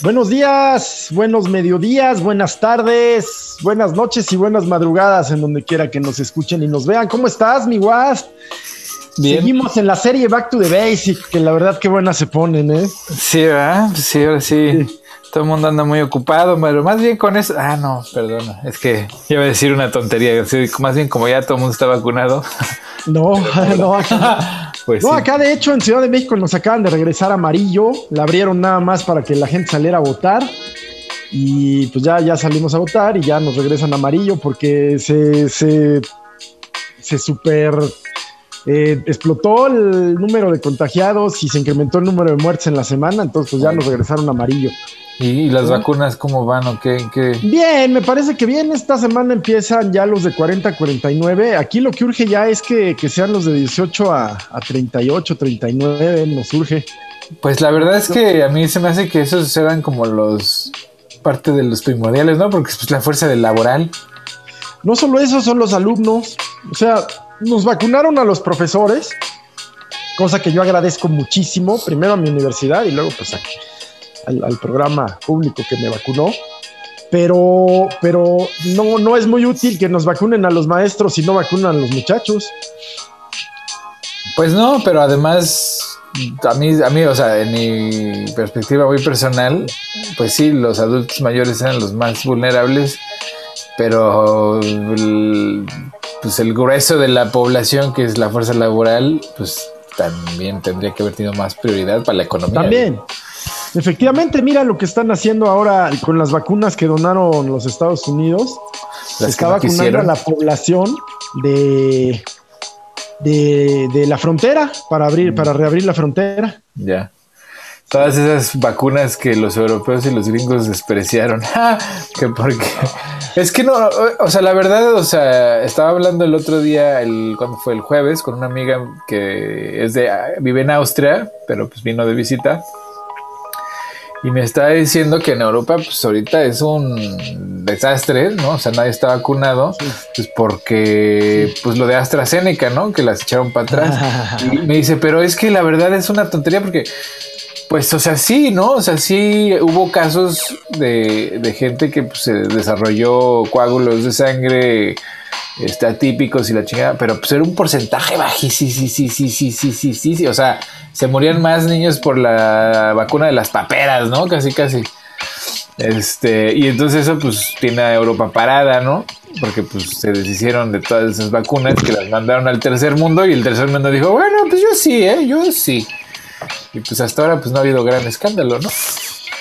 Buenos días, buenos mediodías, buenas tardes, buenas noches y buenas madrugadas en donde quiera que nos escuchen y nos vean. ¿Cómo estás, mi Wasp? Seguimos en la serie Back to the Basic, que la verdad qué buena se ponen, ¿eh? Sí, ¿verdad? Sí, ahora sí. Todo el mundo anda muy ocupado, pero más bien con eso. Ah, no, perdona. Es que iba a decir una tontería. Más bien como ya todo el mundo está vacunado. No, no, pues no, acá de hecho en Ciudad de México nos acaban de regresar amarillo. La abrieron nada más para que la gente saliera a votar. Y pues ya, ya salimos a votar y ya nos regresan amarillo porque se, se, se super eh, explotó el número de contagiados y se incrementó el número de muertes en la semana, entonces pues ya nos regresaron amarillo. ¿Y, las vacunas cómo van o qué, Bien, me parece que bien. Esta semana empiezan ya los de 40 a 49. Aquí lo que urge ya es que, sean los de 18 a, 38, 39, nos urge. Pues la verdad es que a mí se me hace que esos eran como los parte de los primordiales, ¿no? Porque es pues, la fuerza del laboral. No solo eso, son los alumnos. O sea, nos vacunaron a los profesores, cosa que yo agradezco muchísimo, primero a mi universidad y luego pues aquí al, programa público que me vacunó. Pero, pero no, no es muy útil que nos vacunen a los maestros y no vacunan a los muchachos. Pues no, pero además, a mí, a mí, o sea, en mi perspectiva muy personal, pues sí, los adultos mayores eran los más vulnerables, pero el, pues el grueso de la población, que es la fuerza laboral, pues también tendría que haber tenido más prioridad para la economía. También. Efectivamente, mira lo que están haciendo ahora con las vacunas que donaron los Estados Unidos. Se está vacunando a la población de, de, la frontera para abrir, para reabrir la frontera. Ya. Todas esas vacunas que los europeos y los gringos despreciaron. que porque es que no, o sea, la verdad, o sea, estaba hablando el otro día, el, cuando fue el jueves, con una amiga que es de, vive en Austria, pero pues vino de visita. Y me estaba diciendo que en Europa, pues ahorita es un desastre, ¿no? O sea, nadie está vacunado, pues porque, pues lo de AstraZeneca, ¿no? Que las echaron para atrás. y me dice, pero es que la verdad es una tontería porque, pues, o sea, sí, ¿no? O sea, sí hubo casos de, de gente que pues, se desarrolló coágulos de sangre este, atípicos y la chingada, pero pues era un porcentaje bajísimo, sí, sí, sí, sí, sí, sí, sí, sí, o sea, se morían más niños por la vacuna de las paperas, ¿no? Casi, casi. Este, y entonces eso pues tiene a Europa parada, ¿no? Porque pues se deshicieron de todas esas vacunas que las mandaron al tercer mundo y el tercer mundo dijo, bueno, pues yo sí, ¿eh? Yo sí. Y pues hasta ahora pues no ha habido gran escándalo, ¿no?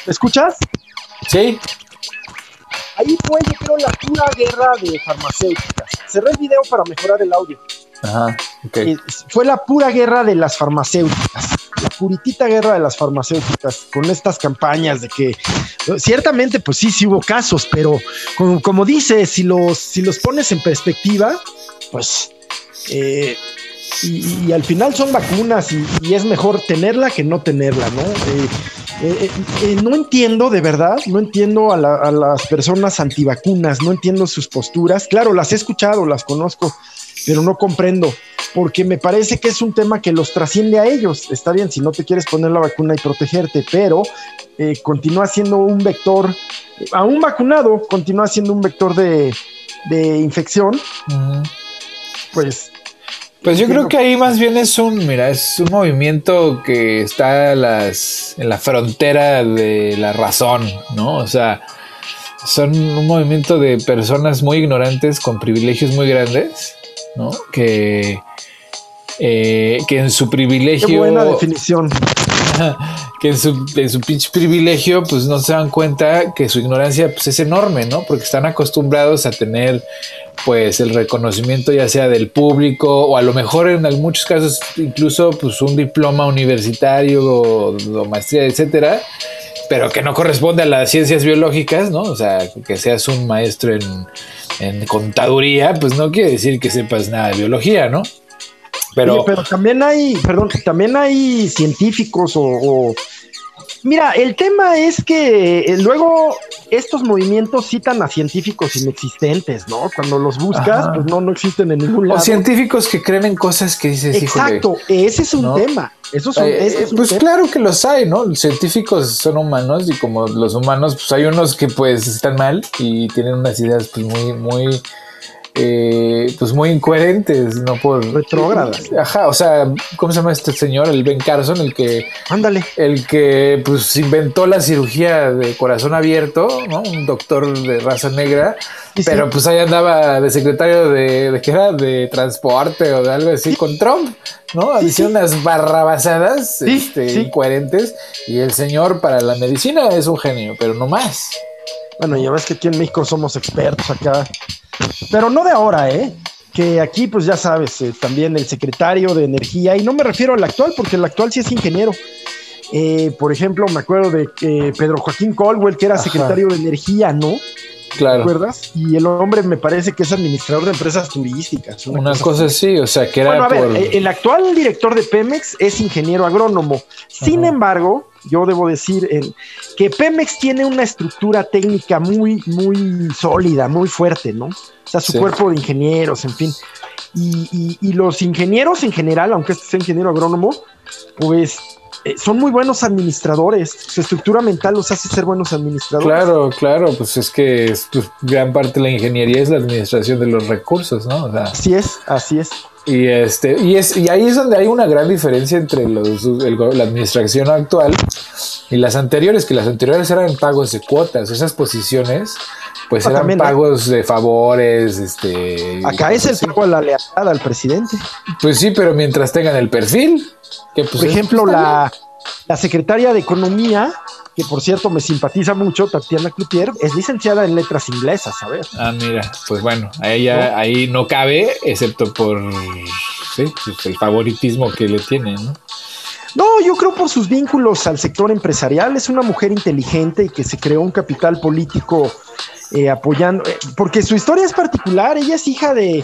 ¿Escuchas? Sí. Ahí fue, yo creo, la pura guerra de farmacéuticas. Cerré el video para mejorar el audio. Ajá, okay. Eh, fue la pura guerra de las farmacéuticas, la puritita guerra de las farmacéuticas, con estas campañas de que ciertamente, pues sí, sí hubo casos, pero como, como dices, si los, si los pones en perspectiva, pues eh, y, al final son vacunas y, es mejor tenerla que no tenerla, ¿no? Eh, eh, eh, no entiendo, de verdad, no entiendo a, las personas antivacunas, no entiendo sus posturas. Claro, las he escuchado, las conozco, pero no comprendo, porque me parece que es un tema que los trasciende a ellos. Está bien, si no te quieres poner la vacuna y protegerte, pero continúa siendo un vector, a un vacunado continúa siendo un vector de, infección. Pues pues yo creo que ahí más bien es un, mira, es un movimiento que está las, en la frontera de la razón, ¿no? O sea, son un movimiento de personas muy ignorantes con privilegios muy grandes, ¿no? Que, eh, que en su privilegio... Qué buena definición. que en su, en su pinche privilegio, pues no se dan cuenta que su ignorancia pues, es enorme, ¿no? Porque están acostumbrados a tener pues el reconocimiento ya sea del público o a lo mejor en muchos casos incluso pues un diploma universitario o, maestría, etcétera, pero que no corresponde a las ciencias biológicas, ¿no? O sea, que seas un maestro en, en contaduría, pues no quiere decir que sepas nada de biología, ¿no? Pero, pero también hay, perdón, también hay científicos o, Mira, el tema es que eh, luego estos movimientos citan a científicos inexistentes, ¿no? Cuando los buscas, pues no, no existen en ningún lado. O científicos que creen en cosas que dices. Exacto, ese es un tema. Eh, ese es un pues tema. claro que los hay, ¿no? Los científicos son humanos y como los humanos, pues hay unos que pues están mal y tienen unas ideas pues muy, muy, eh, pues muy incoherentes, ¿no? Por Retrógradas. Ajá, o sea, ¿cómo se llama este señor? El Ben Carson, el que, Ándale. el que pues inventó la cirugía de corazón abierto, ¿no? Un doctor de raza negra, Sí, sí. pero pues ahí andaba de secretario de, de qué era, de transporte o de algo así con Trump, ¿no? Diciendo unas barrabasadas este, incoherentes y el señor para la medicina es un genio, pero no más. Bueno, ya ves que aquí en México somos expertos acá. Pero no de ahora, ¿eh? Que aquí, pues ya sabes, eh, también el secretario de Energía, y no me refiero al actual, porque el actual sí es ingeniero. Eh, por ejemplo, me acuerdo de que Pedro Joaquín Colwell, que era Ajá. secretario de Energía, ¿no? ¿Te Claro. acuerdas? Y el hombre me parece que es administrador de empresas turísticas. Una cosa así, o sea, que era Bueno, a ver, por... eh, el actual director de Pemex es ingeniero agrónomo. Sin Ajá. embargo, yo debo decir en- que Pemex tiene una estructura técnica muy, muy sólida, muy fuerte, ¿no? O sea, su Sí. cuerpo de ingenieros, en fin. Y, y- y los ingenieros en general, aunque este sea ingeniero agrónomo, pues eh, son muy buenos administradores. Su estructura mental los hace ser buenos administradores. Claro, claro, pues es que es, pues, gran parte de la ingeniería es la administración de los recursos, ¿no? O sea, Así es, así es. y este, y es, y ahí es donde hay una gran diferencia entre los, el la administración actual y las anteriores, que las anteriores eran pagos de cuotas, esas posiciones, pues Ah, eran también, pagos de favores, este. Acá es el así. pago a la lealtad al presidente. Pues sí, pero mientras tengan el perfil, que pues Por ejemplo, la, la secretaria de Economía, que por cierto me simpatiza mucho, Tatiana Cloutier, es licenciada en letras inglesas, a ver. Ah, mira, pues bueno, ahí, ya, ahí no cabe, excepto por sí, pues el favoritismo que le tiene, ¿no? No, yo creo por sus vínculos al sector empresarial. Es una mujer inteligente y que se creó un capital político eh, apoyando, eh, porque su historia es particular. Ella es hija de,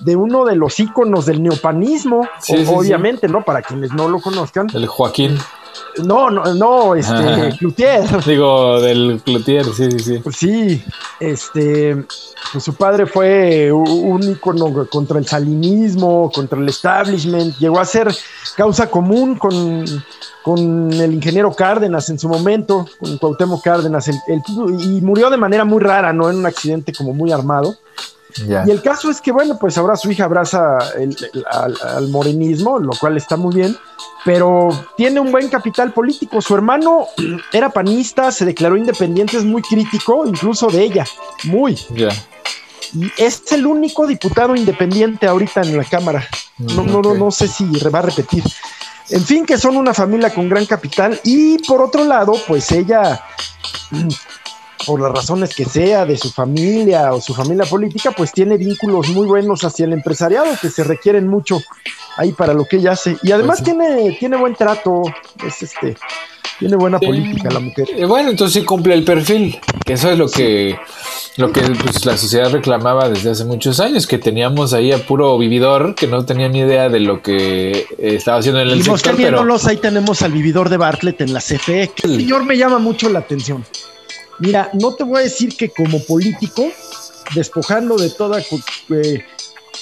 de uno de los íconos del neopanismo, Sí, o- sí, sí. obviamente, ¿no? Para quienes no lo conozcan. El Joaquín, No, no, no, este, Ajá. Cloutier. digo, del Cloutier, sí, sí, sí. Sí, este, pues su padre fue un ícono contra el salinismo, contra el establishment, llegó a ser causa común con, con el ingeniero Cárdenas en su momento, con Cuauhtémoc Cárdenas, el- el- y murió de manera muy rara, ¿no? En un accidente como muy armado. Ya. Y el caso es que, bueno, pues ahora su hija abraza el- el- al, al morenismo, lo cual está muy bien, pero tiene un buen capital político. Su hermano era panista, se declaró independiente, es muy crítico, incluso de ella, muy. Ya. Y es el único diputado independiente ahorita en la Cámara. No, no, no, no sé si va a repetir. En fin, que son una familia con gran capital y por otro lado, pues ella, mm, por las razones que sea de su familia o su familia política, pues tiene vínculos muy buenos hacia el empresariado que se requieren mucho ahí para lo que ella hace. Y además Pues sí. tiene, tiene buen trato, es este, tiene buena política la mujer. Eh, Bueno, entonces sí cumple el perfil, que eso es lo que lo que pues, la sociedad reclamaba desde hace muchos años, que teníamos ahí a puro vividor que no tenía ni idea de lo que eh, estaba haciendo en el Y sector, pero ahí tenemos al vividor de Bartlett en la CFE. que el señor me llama mucho la atención. Mira, no te voy a decir que como político, despojando de toda eh,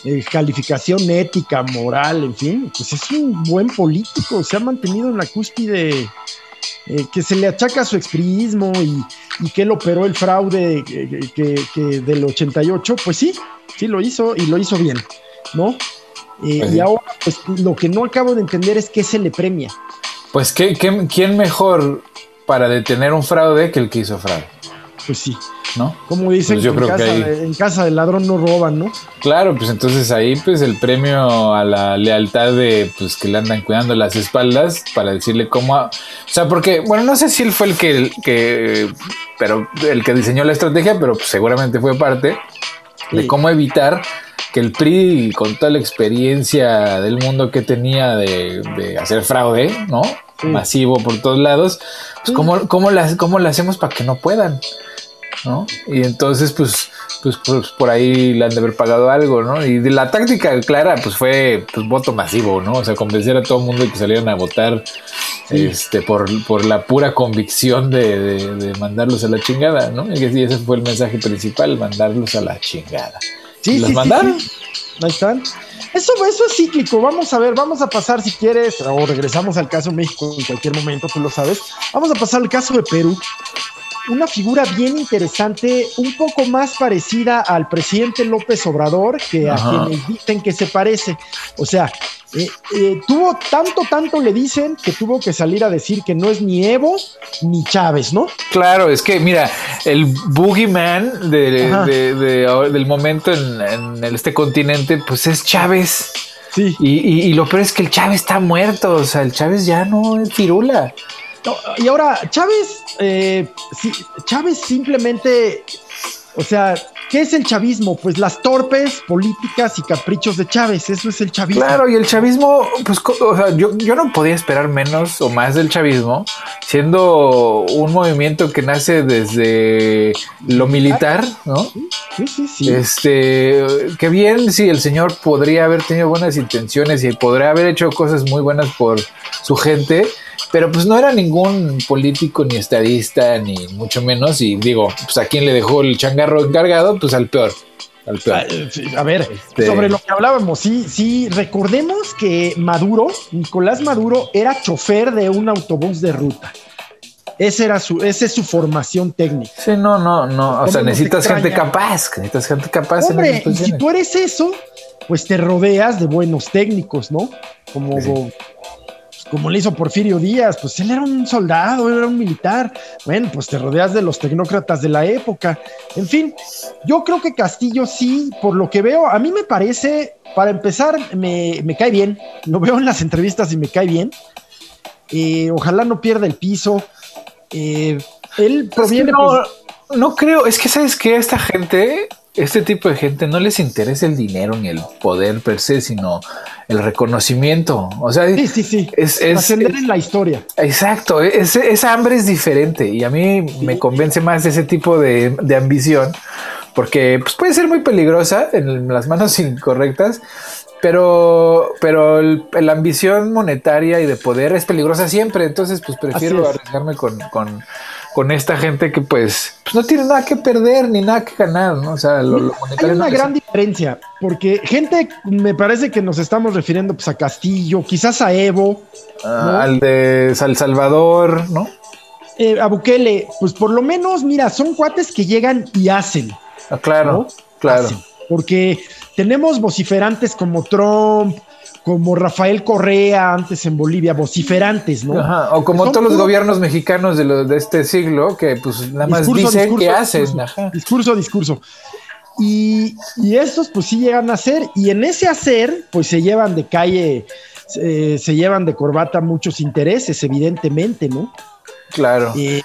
eh, calificación ética, moral, en fin, pues es un buen político, se ha mantenido en la cúspide eh, que se le achaca su expriismo y, y que él operó el fraude eh, que, que del 88, pues sí, sí lo hizo y lo hizo bien, ¿no? Eh, Pues y ahora, pues lo que no acabo de entender es qué se le premia. pues ¿qué, qué, quién mejor para detener un fraude que el que hizo fraude, Pues sí, ¿no? como dicen, Pues yo que creo en, que casa, ahí- de- en casa del ladrón no roban, ¿no? Claro, pues entonces ahí pues el premio a la lealtad de pues que le andan cuidando las espaldas para decirle cómo, a- o sea, porque bueno, no sé si él fue el que, que pero el que diseñó la estrategia, pero pues, seguramente fue parte de cómo evitar que el PRI con toda la experiencia del mundo que tenía de, de hacer fraude, ¿no? Sí. Masivo por todos lados, pues cómo, cómo, las, cómo le hacemos para que no puedan, ¿no? Y entonces, pues, pues, pues, por ahí le han de haber pagado algo, ¿no? Y de la táctica clara, pues fue pues, voto masivo, ¿no? O sea, convencer a todo el mundo de que salieran a votar Sí. este, por, por la pura convicción de, de- de mandarlos a la chingada, ¿no? Y ese fue el mensaje principal, mandarlos a la chingada. Sí, ¿Y los sí, sí, mandaron? sí. Ahí están. Eso, eso es cíclico. Vamos a ver, vamos a pasar si quieres, o regresamos al caso de México en cualquier momento, tú lo sabes. Vamos a pasar al caso de Perú. Una figura bien interesante, un poco más parecida al presidente López Obrador que a quienes dicen que se parece. O sea, eh, eh, tuvo tanto, tanto le dicen que tuvo que salir a decir que no es ni Evo ni Chávez, ¿no? Claro, es que mira, el boogeyman de, del momento en, este continente, pues es Chávez. Sí. Y, lo peor es que el Chávez está muerto, o sea, el Chávez ya no es firula. Y ahora, Chávez, eh, Chávez simplemente, o sea, ¿Qué es el chavismo? Pues las torpes políticas y caprichos de Chávez, eso es el chavismo. Claro, y el chavismo, pues o sea, yo, yo no podía esperar menos o más del chavismo, siendo un movimiento que nace desde lo militar, ¿no? Sí, sí, sí. Este, que bien, sí, el señor podría haber tenido buenas intenciones y podría haber hecho cosas muy buenas por su gente, pero pues no era ningún político ni estadista, ni mucho menos. Y digo, pues a quién le dejó el changarro encargado, pues al peor. Al peor. Ah, eh, a ver, este, sobre lo que hablábamos, sí, sí, recordemos que Maduro, Nicolás Maduro, era chofer de un autobús de ruta. Esa era su, esa es su formación técnica. Sí, no, no, no. O sea, necesitas gente capaz, necesitas gente capaz. Hombre, si tú eres eso, pues te rodeas de buenos técnicos, ¿no? Como como le hizo Porfirio Díaz, pues él era un soldado, era un militar. Bueno, pues te rodeas de los tecnócratas de la época. En fin, yo creo que Castillo sí, por lo que veo, a mí me parece, para empezar, me, cae bien. Lo veo en las entrevistas y me cae bien. Eh, ojalá no pierda el piso. Eh, él proviene. no, pues, no creo, es que sabes que esta gente este tipo de gente no les interesa el dinero ni el poder per se, sino el reconocimiento. O sea, sí, sí, sí. Es, ascender en la historia. Exacto. esa hambre es diferente y a mí me convence más ese tipo de, ambición porque pues, puede ser muy peligrosa en las manos incorrectas, pero, pero la ambición monetaria y de poder es peligrosa siempre. Entonces, pues prefiero arriesgarme con, con con esta gente que pues, pues, no tiene nada que perder ni nada que ganar, ¿no? O sea, lo, Hay una gran diferencia, porque gente, me parece que nos estamos refiriendo pues a Castillo, quizás a Evo. Ah, al de San Salvador, ¿no? Eh, a Bukele, pues por lo menos, mira, son cuates que llegan y hacen. Ah, claro, claro. porque tenemos vociferantes como Trump, como Rafael Correa antes en Bolivia, vociferantes, ¿no? o como todos los gobiernos mexicanos de, de, este siglo, que pues nada más dicen que hacen. Discurso, discurso. Y, y, estos pues sí llegan a hacer, y en ese hacer pues se llevan de calle, se llevan de corbata muchos intereses, evidentemente, ¿no? Claro. Eh,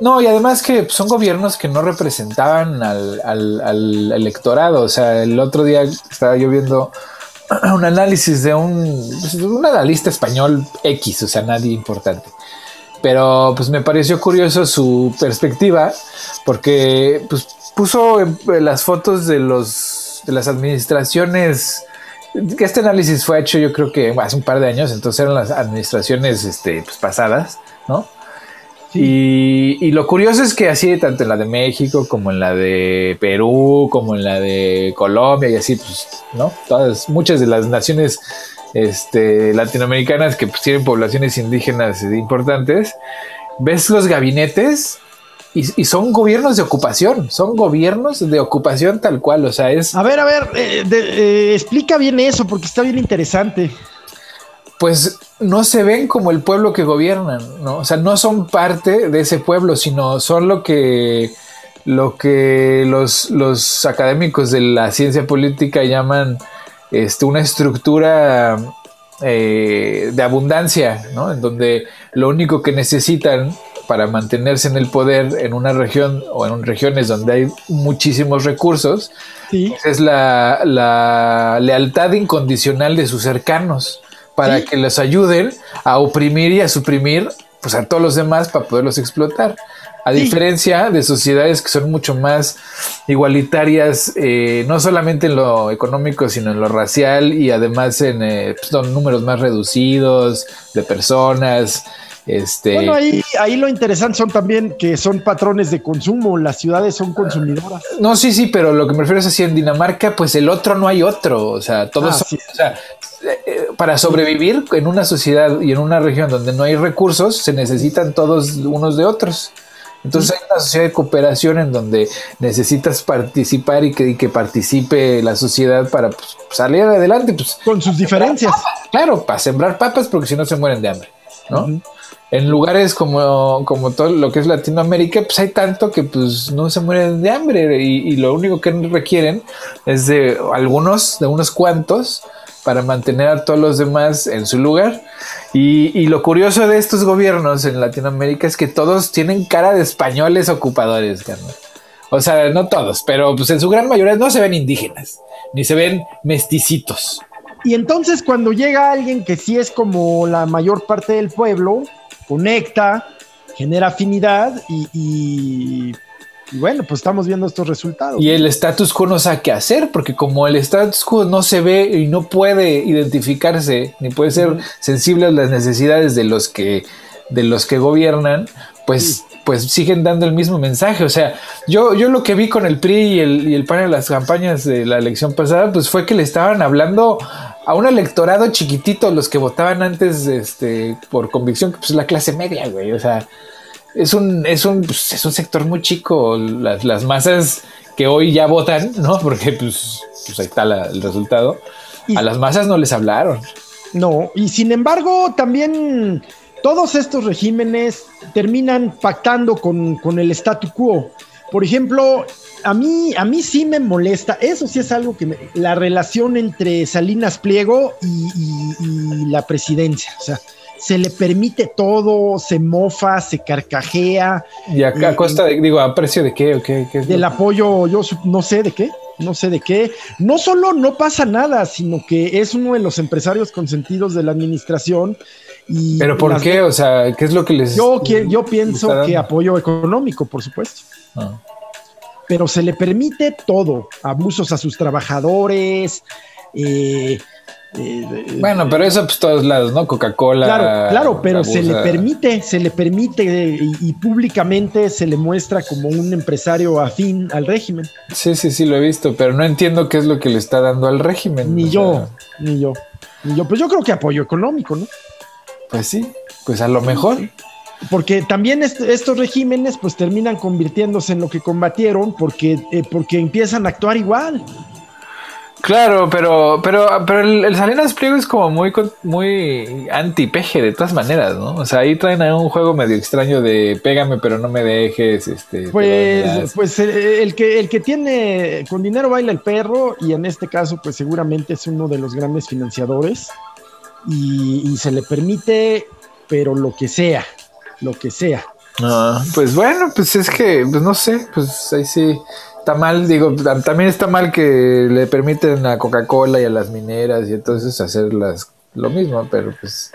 no, y además que son gobiernos que no representaban al, al, al electorado. O sea, el otro día estaba yo viendo un análisis de un, pues, un analista español X, o sea, nadie importante. Pero pues me pareció curioso su perspectiva porque pues puso las fotos de los de las administraciones este análisis fue hecho yo creo que hace un par de años, entonces eran las administraciones este, pues, pasadas, ¿no? Y, lo curioso es que así, tanto en la de México como en la de Perú, como en la de Colombia y así, pues, ¿no? Todas, muchas de las naciones este, latinoamericanas que pues, tienen poblaciones indígenas importantes, ves los gabinetes y, son gobiernos de ocupación, son gobiernos de ocupación tal cual, o sea, es... A ver, a ver, eh, eh, explica bien eso porque está bien interesante pues no se ven como el pueblo que gobiernan, ¿no? O sea, no son parte de ese pueblo, sino son lo que, lo que los, los académicos de la ciencia política llaman este, una estructura eh, de abundancia, ¿no? En donde lo único que necesitan para mantenerse en el poder en una región o en regiones donde hay muchísimos recursos, pues es la, la lealtad incondicional de sus cercanos para que les ayuden a oprimir y a suprimir pues, a todos los demás para poderlos explotar. A diferencia de sociedades que son mucho más igualitarias, eh, no solamente en lo económico, sino en lo racial y además en eh, pues, números más reducidos de personas. Este, bueno, ahí, ahí lo interesante son también que son patrones de consumo, las ciudades son consumidoras. No, sí, sí, pero lo que me refiero es así en Dinamarca, pues el otro no hay otro, o sea, todos Ah, o sea, eh, para sobrevivir en una sociedad y en una región donde no hay recursos, se necesitan todos unos de otros. Entonces hay una sociedad de cooperación en donde necesitas participar y que, y que participe la sociedad para pues, salir adelante, pues Con sus diferencias. claro, para sembrar papas porque si no se mueren de hambre, ¿no? Ujú. En lugares como, como todo lo que es Latinoamérica, pues hay tanto que pues no se mueren de hambre y, y lo único que requieren es de algunos, de unos cuantos, para mantener a todos los demás en su lugar. Y, lo curioso de estos gobiernos en Latinoamérica es que todos tienen cara de españoles ocupadores. O sea, no todos, pero pues en su gran mayoría no se ven indígenas, ni se ven mesticitos. Y entonces cuando llega alguien que sí es como la mayor parte del pueblo, conecta, genera afinidad y bueno, pues estamos viendo estos resultados. Y el status quo no sabe qué hacer, porque como el status quo no se ve y no puede identificarse, ni puede ser sensible a las necesidades de los que, de los que gobiernan, pues, pues siguen dando el mismo mensaje. O sea, yo, yo lo que vi con el PRI y el, y el PAN en las campañas de la elección pasada, pues fue que le estaban hablando a un electorado chiquitito, los que votaban antes este, por convicción, que pues la clase media, güey. O sea, es un, es un, pues, es un sector muy chico. Las, las masas que hoy ya votan, ¿no? Porque pues, pues ahí está la- el resultado. Y- A las masas no les hablaron. No, y sin embargo, también todos estos regímenes terminan pactando con, con el statu quo. Por ejemplo, a mí, a mí sí me molesta, eso sí es algo que me, la relación entre Salinas Pliego y, y- y la presidencia. O sea, se le permite todo, se mofa, se carcajea, Y acá a Y- costa de, digo, a precio de qué o qué, del lo- apoyo, yo no sé de qué, no sé de qué. No solo no pasa nada, sino que es uno de los empresarios consentidos de la administración. Y Pero ¿por qué? O sea, ¿qué es lo que les Yo, yo pienso que apoyo económico, por supuesto. Ah. Pero se le permite todo, abusos a sus trabajadores. eh, eh, Bueno, pero eso pues todos lados, ¿no? Coca-Cola. Claro, claro, pero se le permite, se le permite eh, y, y públicamente se le muestra como un empresario afín al régimen. Sí, sí, sí, lo he visto, pero no entiendo qué es lo que le está dando al régimen. Ni yo, sea, ni yo, ni yo. Pues yo creo que apoyo económico, ¿no? pues sí, pues a lo mejor. Porque también est- estos regímenes pues terminan convirtiéndose en lo que combatieron porque, eh, porque empiezan a actuar igual. Claro, pero, pero, pero el, el Salinas Pliego es como muy, con- muy anti-peje de todas maneras, ¿no? O sea, ahí traen ahí un juego medio extraño de pégame pero no me dejes, este. Pues, pues eh, el que, el que tiene con dinero baila el perro y en este caso pues seguramente es uno de los grandes financiadores y, y se le permite pero lo que sea, lo que sea. No, pues bueno, pues es que, pues no sé, pues ahí sí está mal, digo, tam- también está mal que le permiten a Coca-Cola y a las mineras y entonces hacer las, lo mismo, pero pues,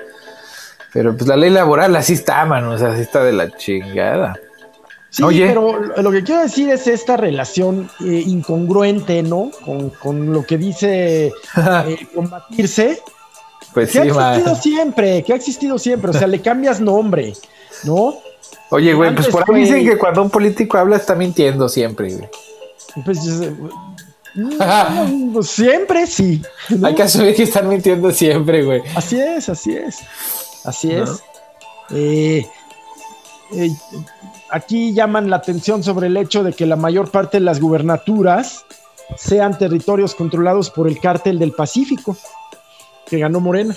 pero pues la ley laboral así está, mano, o sea, así está de la chingada. Sí, Oye. pero lo que quiero decir es esta relación eh, incongruente, ¿no? Con, con lo que dice eh, combatirse, pues que sí, ha man. existido siempre, que ha existido siempre, o sea, le cambias nombre, ¿no? Oye, güey, pues por ahí fue- dicen que cuando un político habla está mintiendo siempre, güey. Pues, pues, siempre sí. ¿no? Hay que asumir que están mintiendo siempre, güey. Así es, así es. Así ¿No? es. Eh, eh, aquí llaman la atención sobre el hecho de que la mayor parte de las gubernaturas sean territorios controlados por el cártel del Pacífico, que ganó Morena.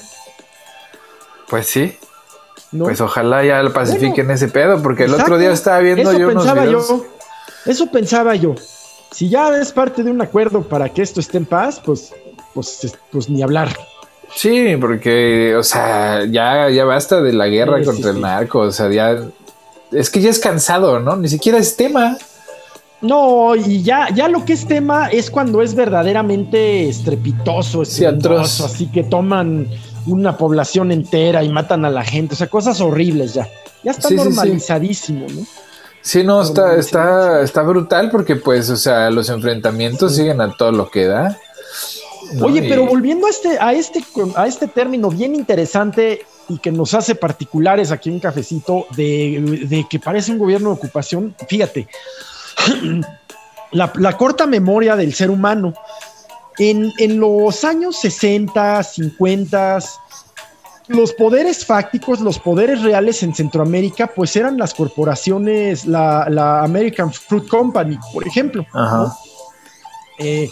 Pues sí, ¿no? pues ojalá ya lo pacifiquen ese pedo, porque el otro día estaba viendo eso yo unos pensaba videos. yo. Eso pensaba yo. Si ya es parte de un acuerdo para que esto esté en paz, pues, pues, es- pues ni hablar. Sí, porque, o sea, ya, ya basta de la guerra Sí, sí, contra el sí. narco, o sea, ya es que ya es cansado, ¿no? Ni siquiera es tema. No, y ya, ya lo que es tema es cuando es verdaderamente estrepitoso, atroz. así que toman una población entera y matan a la gente, o sea, cosas horribles ya. Ya está normalizadísimo, ¿no? Sí, no, está, está, está brutal porque, pues, o sea, los enfrentamientos siguen a todo lo que da. ¿no? Oye, pero volviendo a este, a este, a este término bien interesante, y que nos hace particulares aquí en Cafecito de, que parece un gobierno de ocupación. Fíjate, la, corta memoria del ser humano. En, en, los años 60, 50, los poderes fácticos, los poderes reales en Centroamérica, pues eran las corporaciones, la, American Fruit Company, por ejemplo. Eh,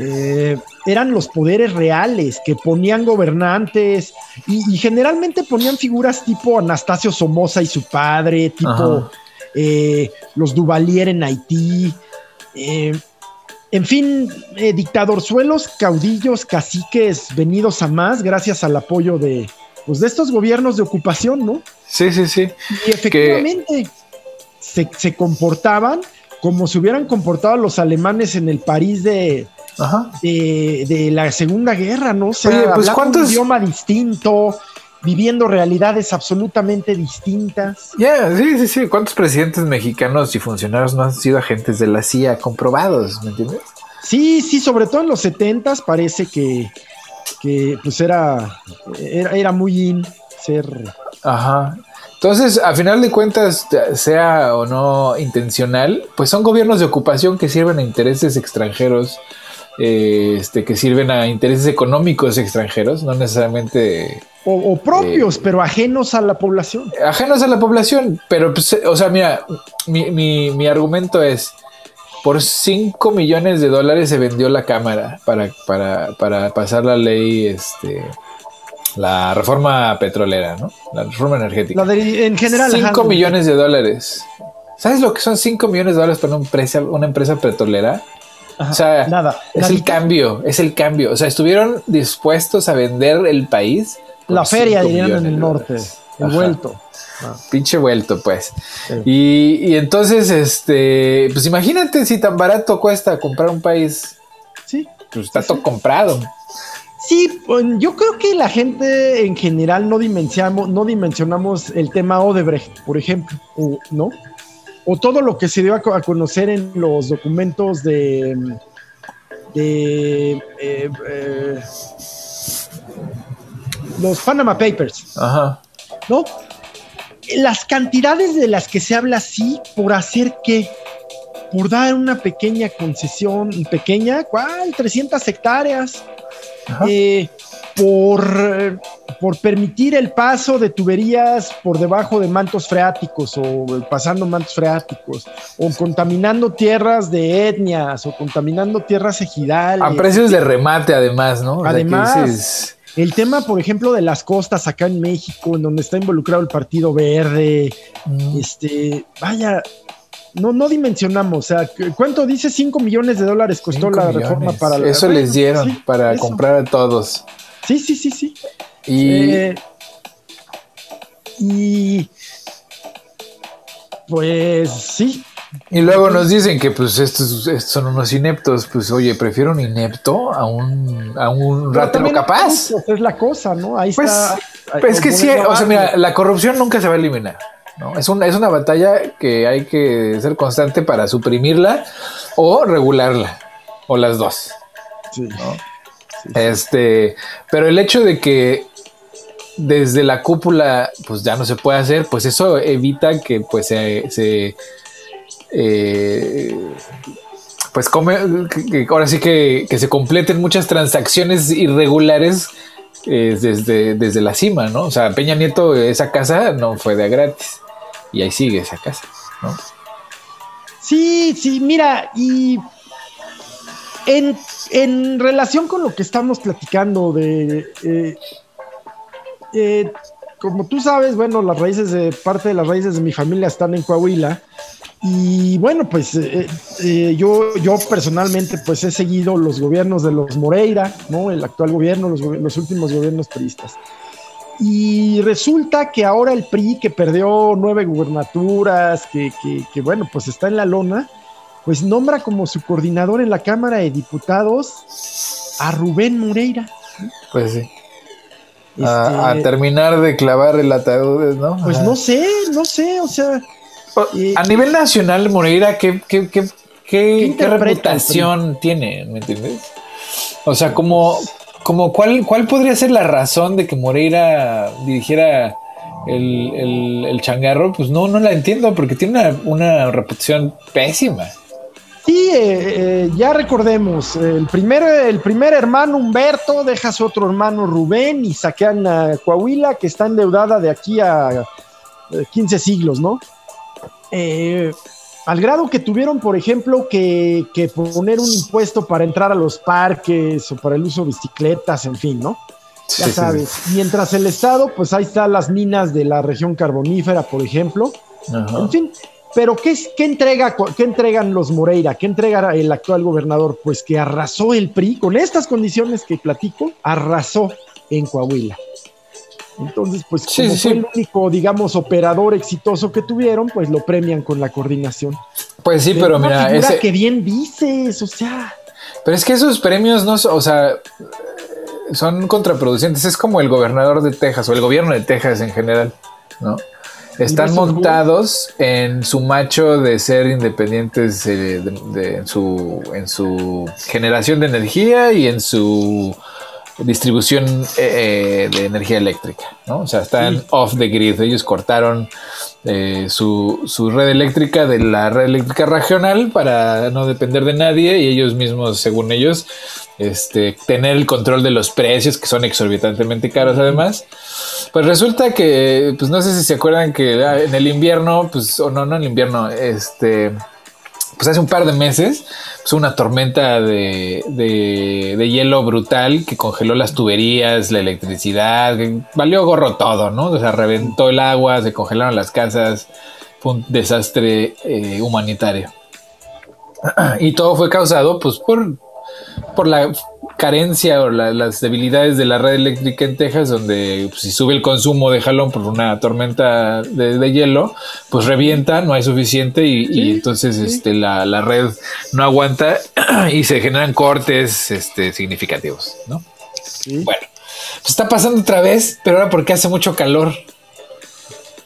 eh, eran los poderes reales que ponían gobernantes y, generalmente ponían figuras tipo Anastasio Somoza y su padre, tipo eh, los Duvalier en Haití. En fin, eh, dictadorzuelos, caudillos, caciques venidos a más gracias al apoyo de, pues, de estos gobiernos de ocupación, ¿no? Sí, sí, sí. Y efectivamente se, comportaban como se hubieran comportado los alemanes en el París de, de, la Segunda Guerra, ¿no? O sea, pues, un idioma distinto, viviendo realidades absolutamente distintas. Ya, sí, sí, sí. ¿Cuántos presidentes mexicanos y funcionarios no han sido agentes de la CIA comprobados? ¿Me entiendes? Sí, sí, sobre todo en los setentas parece que, que pues era, era, muy in ser. Ajá. Entonces, a final de cuentas, sea o no intencional, pues son gobiernos de ocupación que sirven a intereses extranjeros, eh, este, que sirven a intereses económicos extranjeros, no necesariamente o, propios, eh, pero ajenos a la población. Ajenos a la población, pero, pues, o sea, mira, mi, mi, mi, argumento es, por 5 millones de dólares se vendió la Cámara para, para, para pasar la ley, este, la reforma petrolera, ¿no? La reforma energética. en general. 5 millones de dólares. ¿Sabes lo que son 5 millones de dólares para empresa, una empresa petrolera? O sea, nada, es el cambio, es el cambio. O sea, estuvieron dispuestos a vender el país la feria, dirían en el norte. El vuelto. Ah. Pinche vuelto, pues. Y, entonces, este, pues imagínate si tan barato cuesta comprar un país. Sí. Pues está todo comprado. Sí, pues, yo creo que la gente en general no dimensionamos, no dimensionamos el tema Odebrecht, por ejemplo, ¿no? O todo lo que se dio a, conocer en los documentos de, de eh, eh, los Panama Papers. Ajá. ¿No? Las cantidades de las que se habla así, por hacer qué? Por dar una pequeña concesión, pequeña, ¿cuál? 300 hectáreas. Eh, por, por permitir el paso de tuberías por debajo de mantos freáticos o pasando mantos freáticos o contaminando tierras de etnias o contaminando tierras ejidales. A precios de remate además, ¿no? Además, el tema, por ejemplo, de las costas acá en México, en donde está involucrado el Partido Verde, mm. este, vaya, no, no dimensionamos, o sea, ¿cuánto dice? 5 millones de dólares costó la reforma para la... Eso les dieron para comprar a todos. Sí, sí, sí, sí. Y... Eh, y... Pues sí, y luego nos dicen que pues estos, son unos ineptos, pues oye, prefiero un inepto a un, a un ratero capaz. Es la cosa, ¿no? Ahí pues, está. Pues es que sí, o sea, mira, la corrupción nunca se va a eliminar. ¿no? Es, una, es una batalla que hay que ser constante para suprimirla o regularla, o las dos. Sí. Este, pero el hecho de que desde la cúpula pues ya no se puede hacer, pues eso evita que pues se eh, pues come, ahora sí que, se completen muchas transacciones irregulares eh, desde, desde la cima, ¿no? O sea, Peña Nieto, esa casa no fue de gratis. Y ahí sigue esa casa, ¿no? Sí, sí, mira, y en, relación con lo que estamos platicando de... Eh, como tú sabes, bueno, las raíces de parte de las raíces de mi familia están en Coahuila y bueno, pues eh, eh, yo, yo personalmente pues he seguido los gobiernos de los Moreira, ¿no? El actual gobierno, los, los últimos gobiernos priistas. Y resulta que ahora el PRI, que perdió nueve gubernaturas, que, que, bueno, pues está en la lona, pues nombra como su coordinador en la Cámara de Diputados a Rubén Moreira. Pues sí. a, este terminar de clavar el ataúd, ¿no? Pues no sé, no sé, o sea, a nivel nacional, Moreira, ¿qué, qué, qué, reputación tiene? ¿Me entiendes? O sea, como, como cuál, cuál podría ser la razón de que Moreira dirigiera el, el, changarro, pues no, no la entiendo, porque tiene una, reputación pésima. Sí, eh, eh, ya recordemos, el primer, el primer hermano Humberto deja a su otro hermano Rubén y saquean a Coahuila, que está endeudada de aquí a 15 siglos, ¿no? Eh, al grado que tuvieron, por ejemplo, que, poner un impuesto para entrar a los parques o para el uso de bicicletas, en fin, ¿no? Ya sabes. Mientras el Estado, pues ahí están las minas de la región carbonífera, por ejemplo. En fin, pero ¿qué, qué, entrega, ¿qué entregan los Moreira? ¿Qué entrega el actual gobernador? Pues que arrasó el PRI con estas condiciones que platico, arrasó en Coahuila. Entonces, pues como fue el único, digamos, operador exitoso que tuvieron, pues lo premian con la coordinación. Pues sí, pero, mira, ese... que bien dices, o sea. Pero es que esos premios no, o sea, son contraproducentes. Es como el gobernador de Texas o el gobierno de Texas en general, ¿no? Están montados en su macho de ser independientes en, su, en su generación de energía y en su distribución eh, eh, de energía eléctrica, ¿no? O sea, están off the grid. Ellos cortaron eh, su, su, red eléctrica de la red eléctrica regional para no depender de nadie y ellos mismos, según ellos, este, tener el control de los precios que son exorbitantemente caros además. Pues resulta que, pues no sé si se acuerdan que en el invierno, pues, o no, no en el invierno, este pues hace un par de meses, pues una tormenta de, de, hielo brutal que congeló las tuberías, la electricidad, valió gorro todo, ¿no? O sea, reventó el agua, se congelaron las casas, fue un desastre eh, humanitario. Y todo fue causado, pues, por, por la carencia o las debilidades de la red eléctrica en Texas, donde pues, si sube el consumo de jalón por una tormenta de, hielo, pues revienta, no hay suficiente y, entonces este, la, red no aguanta y se generan cortes este, significativos, ¿no? Bueno, pues está pasando otra vez, pero ahora porque hace mucho calor.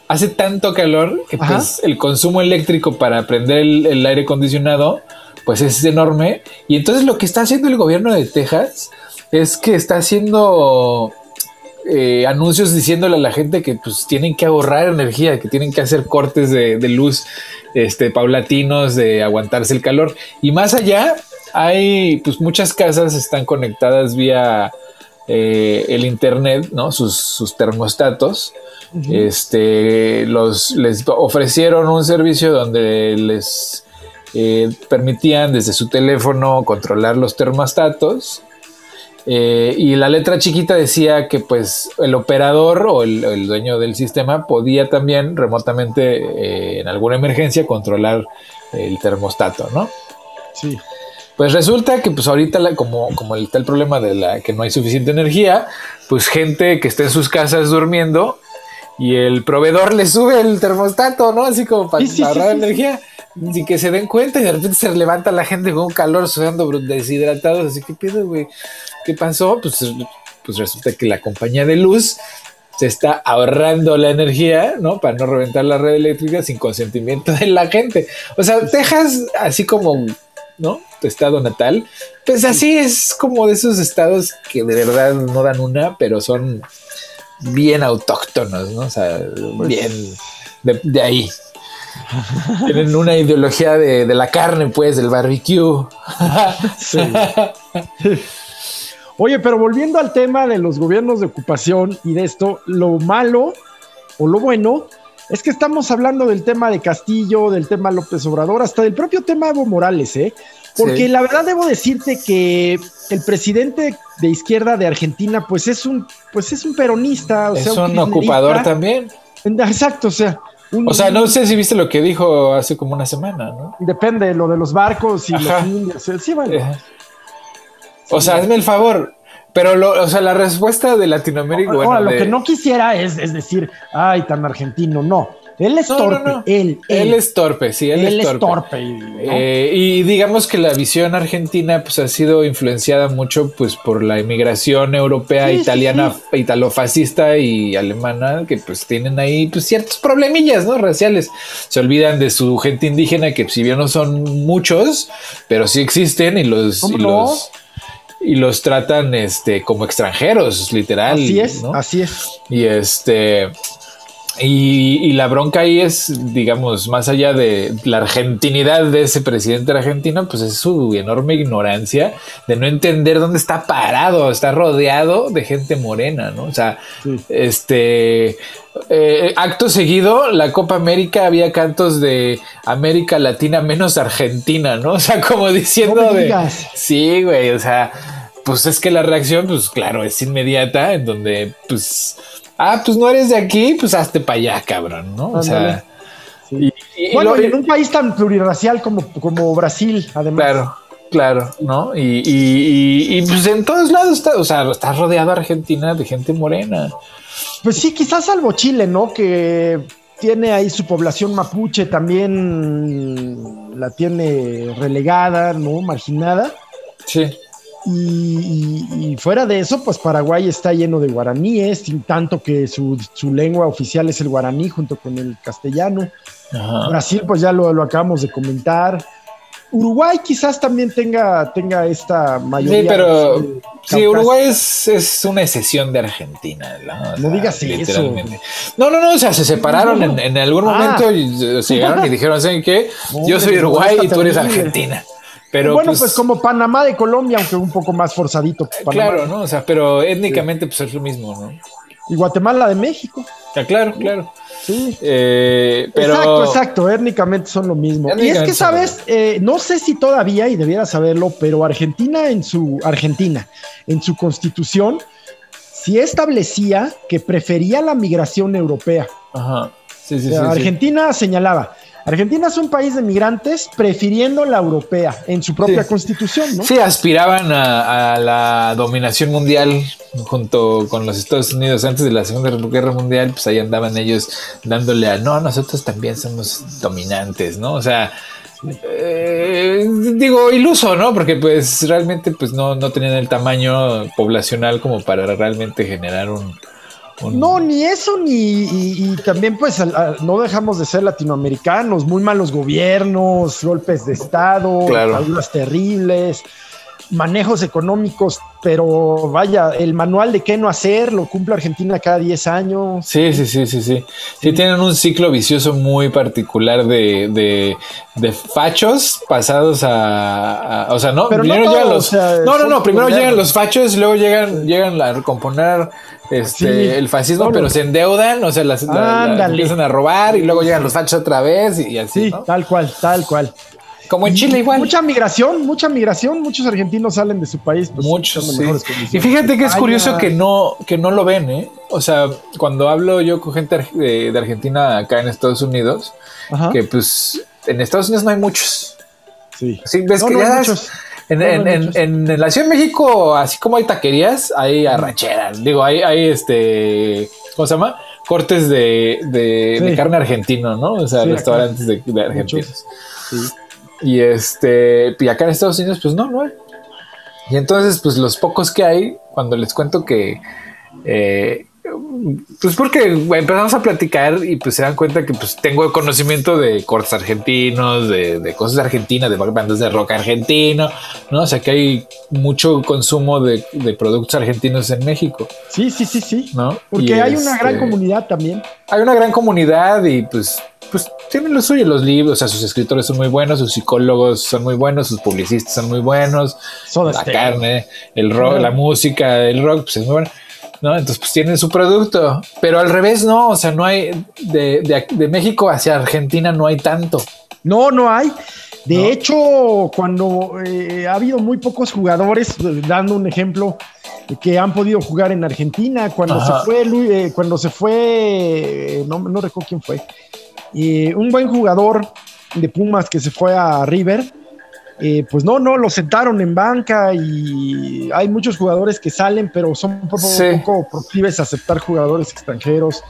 Hace tanto calor que pues, el consumo eléctrico para prender el aire acondicionado pues es enorme. Y entonces lo que está haciendo el gobierno de Texas es que está haciendo eh, anuncios diciéndole a la gente que pues tienen que ahorrar energía, que tienen que hacer cortes de, luz este, paulatinos, de aguantarse el calor. Y más allá, hay pues muchas casas están conectadas vía eh, el internet, ¿no? Sus, termostatos. Este los les ofrecieron un servicio donde les eh, permitían desde su teléfono controlar los termostatos. Eh, y la letra chiquita decía que pues el operador o el, dueño del sistema podía también remotamente eh, en alguna emergencia controlar el termostato, ¿no? Sí. Pues resulta que pues ahorita como, como está el problema de la que no hay suficiente energía, pues gente que está en sus casas durmiendo y el proveedor le sube el termostato, ¿no? Así como para ahorrar energía sin que se den cuenta y de repente se levanta la gente con un calor sudando deshidratados. Así que pido, güey, ¿qué pasó? Pues, pues resulta que la compañía de luz se está ahorrando la energía, ¿no? Para no reventar la red eléctrica sin consentimiento de la gente. O sea, Texas, así como, ¿no? Tu estado natal, pues así es como de esos estados que de verdad no dan una, pero son bien autóctonos, ¿no? O sea, bien de ahí. Tienen una ideología de, la carne, pues, del barbecue. Oye, pero volviendo al tema de los gobiernos de ocupación y de esto, lo malo o lo bueno es que estamos hablando del tema de Castillo, del tema López Obrador, hasta del propio tema Evo Morales, ¿eh? Porque la verdad debo decirte que el presidente de izquierda de Argentina, pues es un, pues es un peronista. es un ocupador también. Exacto, o sea, o sea, no sé si viste lo que dijo hace como una semana, ¿no? Depende, lo de los barcos y los indios. Sí, bueno. O sea, hazme el favor. Pero, lo, o sea, la respuesta de Latinoamérica. Ahora, lo que no quisiera es, es decir, ay, tan argentino. No. Él es torpe. Él, él, es torpe, sí, él, es torpe. Eh, y digamos que la visión argentina pues, ha sido influenciada mucho pues, por la inmigración europea, italiana, italofascista y alemana, que pues tienen ahí pues, ciertos problemillas ¿no? raciales. Se olvidan de su gente indígena, que si bien no son muchos, pero sí existen y los... y los tratan este como extranjeros, literal. Así es, ¿no? así es. Y este y, y, la bronca ahí es, digamos, más allá de la argentinidad de ese presidente argentino, pues es su enorme ignorancia de no entender dónde está parado, está rodeado de gente morena, ¿no? O sea, sí. este, eh, acto seguido, la Copa América había cantos de América Latina menos Argentina, ¿no? O sea, como diciendo no de... Sí, güey, o sea, pues es que la reacción, pues claro, es inmediata, en donde, pues ah, pues no eres de aquí, pues hazte para allá, cabrón, ¿no? O sea. Sí. Y, y bueno, lo, y en un país tan pluriracial como, como Brasil, además. Claro, claro, ¿no? Y, y, y, pues en todos lados está, o sea, está rodeado Argentina de gente morena. Pues sí, quizás salvo Chile, ¿no? Que tiene ahí su población mapuche también la tiene relegada, ¿no? Marginada. Sí. Y, y, y, fuera de eso, pues Paraguay está lleno de guaraníes, tanto que su, su lengua oficial es el guaraní junto con el castellano. Ajá. Brasil, pues ya lo, lo, acabamos de comentar. Uruguay quizás también tenga, tenga esta mayoría. Sí, pero de, sí, Uruguay es, es, una excepción de Argentina. ¿no? O no digas eso. No, no, no, o sea, se separaron no, no. En, en, algún momento, ah. y, se llegaron y dijeron, ¿saben qué? Yo soy Uruguay y tú eres Argentina. Pero bueno, pues, pues, como Panamá de Colombia, aunque un poco más forzadito. Panamá. Claro, ¿no? O sea, pero étnicamente pues es lo mismo, ¿no? Y Guatemala de México. Ah, claro, claro. Sí. Eh, pero... Exacto, exacto. Étnicamente son lo mismo. Y es que, ¿sabes? Eh, no sé si todavía, y debiera saberlo, pero Argentina en su, Argentina, en su constitución, sí establecía que prefería la migración europea. Ajá. Sí, sí, o sea, sí, Argentina señalaba, Argentina es un país de migrantes prefiriendo la europea en su propia sí. constitución, ¿no? Sí, aspiraban a, a, la dominación mundial junto con los Estados Unidos antes de la Segunda Guerra Mundial, pues ahí andaban ellos dándole a, no, nosotros también somos dominantes, ¿no? O sea, eh, digo, iluso, ¿no? Porque pues realmente pues no, no tenían el tamaño poblacional como para realmente generar un, no, ni eso, ni. Y, y también, pues, al, al, no dejamos de ser latinoamericanos, muy malos gobiernos, golpes de Estado, claro. ayudas terribles, manejos económicos, pero vaya, el manual de qué no hacer lo cumple Argentina cada 10 años. Sí, sí, sí, sí, sí. Sí, tienen un ciclo vicioso muy particular de, de, de fachos pasados a, a, O sea, no, pero primero no, llegan los. o sea, no, no, no, primero llegan los fachos luego llegan, llegan a recomponer este, Sí, el fascismo, solo. pero se endeudan, o sea, las, la- la- Ándale. empiezan a robar y luego llegan los fachos otra vez y, y así, Sí, ¿no? tal cual, tal cual. Como en Y Chile igual. Mucha migración, mucha migración. Muchos argentinos salen de su país. Pues, Muchos, sí. Y fíjate que es curioso que no, que no lo ven, ¿eh? O sea, cuando hablo yo con gente de, de Argentina acá en Estados Unidos, Ajá. que pues en Estados Unidos no hay muchos. Sí. Sí, ves No, que no hay ya muchos. en, No, en, la Ciudad de México, así como hay taquerías, hay arracheras. Digo, hay, hay este, ¿cómo se llama? Cortes de, de, Sí. de carne argentino, ¿no? O sea, Sí, acá. restaurantes de, de argentinos. Sí. Y este, y acá en Estados Unidos, pues no, no hay. Y entonces, pues los pocos que hay, cuando les cuento que, eh, pues porque empezamos a platicar y pues se dan cuenta que pues tengo conocimiento de cortes argentinos, de, de cosas argentinas, de bandas de rock argentino, ¿no? O sea que hay mucho consumo de, de productos argentinos en México, sí, sí, sí, sí. ¿no? Porque Y, hay una gran este, comunidad también. hay una gran comunidad y pues, pues tienen lo suyo, los libros, o sea, sus escritores son muy buenos, sus psicólogos son muy buenos, sus publicistas son muy buenos, Soda la carne, el rock, la música, el rock, pues es muy bueno. ¿No? Entonces, pues tienen su producto, pero al revés, no, o sea, no hay de, de, de México hacia Argentina no hay tanto. No, no hay. De No. hecho, cuando eh, ha habido muy pocos jugadores, eh, dando un ejemplo, que han podido jugar en Argentina, cuando Ajá. se fue, Lu- eh, cuando se fue, eh, no, no recuerdo quién fue, un buen jugador de Pumas que se fue a River, eh, pues no, no, lo sentaron en banca y hay muchos jugadores que salen, pero son un poco, Sí. poco proclives a aceptar jugadores extranjeros.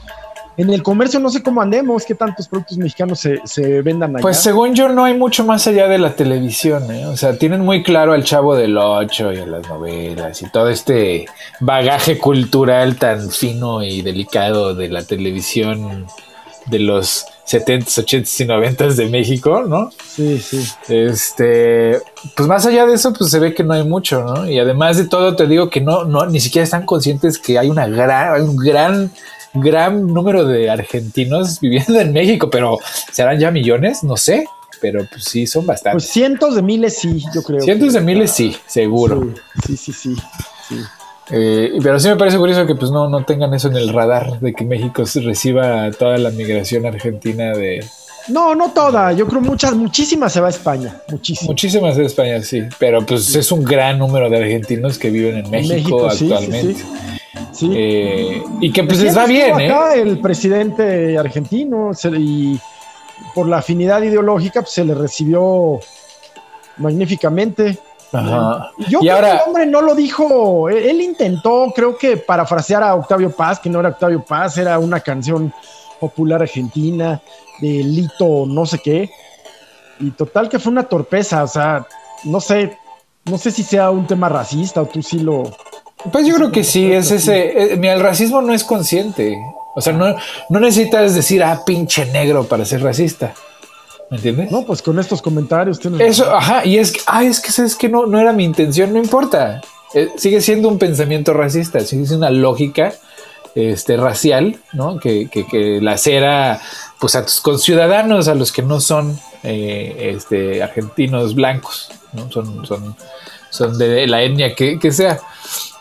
En el comercio no sé cómo andemos, qué tantos productos mexicanos se, se vendan allá. Pues según yo no hay mucho más allá de la televisión, ¿eh? o sea, tienen muy claro al Chavo del Ocho y a las novelas y todo este bagaje cultural tan fino y delicado de la televisión de los 70s, 80s y 90s de México, ¿no? Sí, sí. Este, pues más allá de eso, pues se ve que no hay mucho, ¿no? Y además de todo, te digo que no, no, ni siquiera están conscientes que hay una gran, hay un gran, gran número de argentinos viviendo en México, pero ¿serán ya millones? No sé, pero pues sí, son bastantes. Pues cientos de miles sí, yo creo. Cientos de miles sí, seguro. Sí, sí, sí. sí. Eh, pero sí me parece curioso que pues no, no tengan eso en el radar de que México reciba toda la migración argentina de... No, no toda, yo creo muchas, muchísimas se va a España, muchísimas. Muchísimas de España, sí, pero pues es un gran número de argentinos que viven en México, actualmente. sí, Sí. Eh, y que pues les va bien, ¿eh? acá el presidente argentino se y por la afinidad ideológica pues, se le recibió magníficamente. Ajá. Yo Y creo ahora- que el hombre no lo dijo, él, él intentó, creo que parafrasear a Octavio Paz, que no era Octavio Paz, era una canción popular argentina de Lito no sé qué. Y total que fue una torpeza, o sea, no sé, no sé si sea un tema racista o tú sí lo... Pues yo creo que sí, es ese. eh, mira, el racismo no es consciente. O sea, no, no necesitas decir, ah, pinche negro para ser racista. ¿Me entiendes? No, pues con estos comentarios tienes Eso, ajá, y es que, ah, es que sabes que no, no era mi intención, no importa. Eh, sigue siendo un pensamiento racista, sigue siendo una lógica este, racial, ¿no? Que, que, que lacera pues a tus conciudadanos, a los que no son eh, este, argentinos blancos, ¿no? Son, son, son de la etnia que, que sea.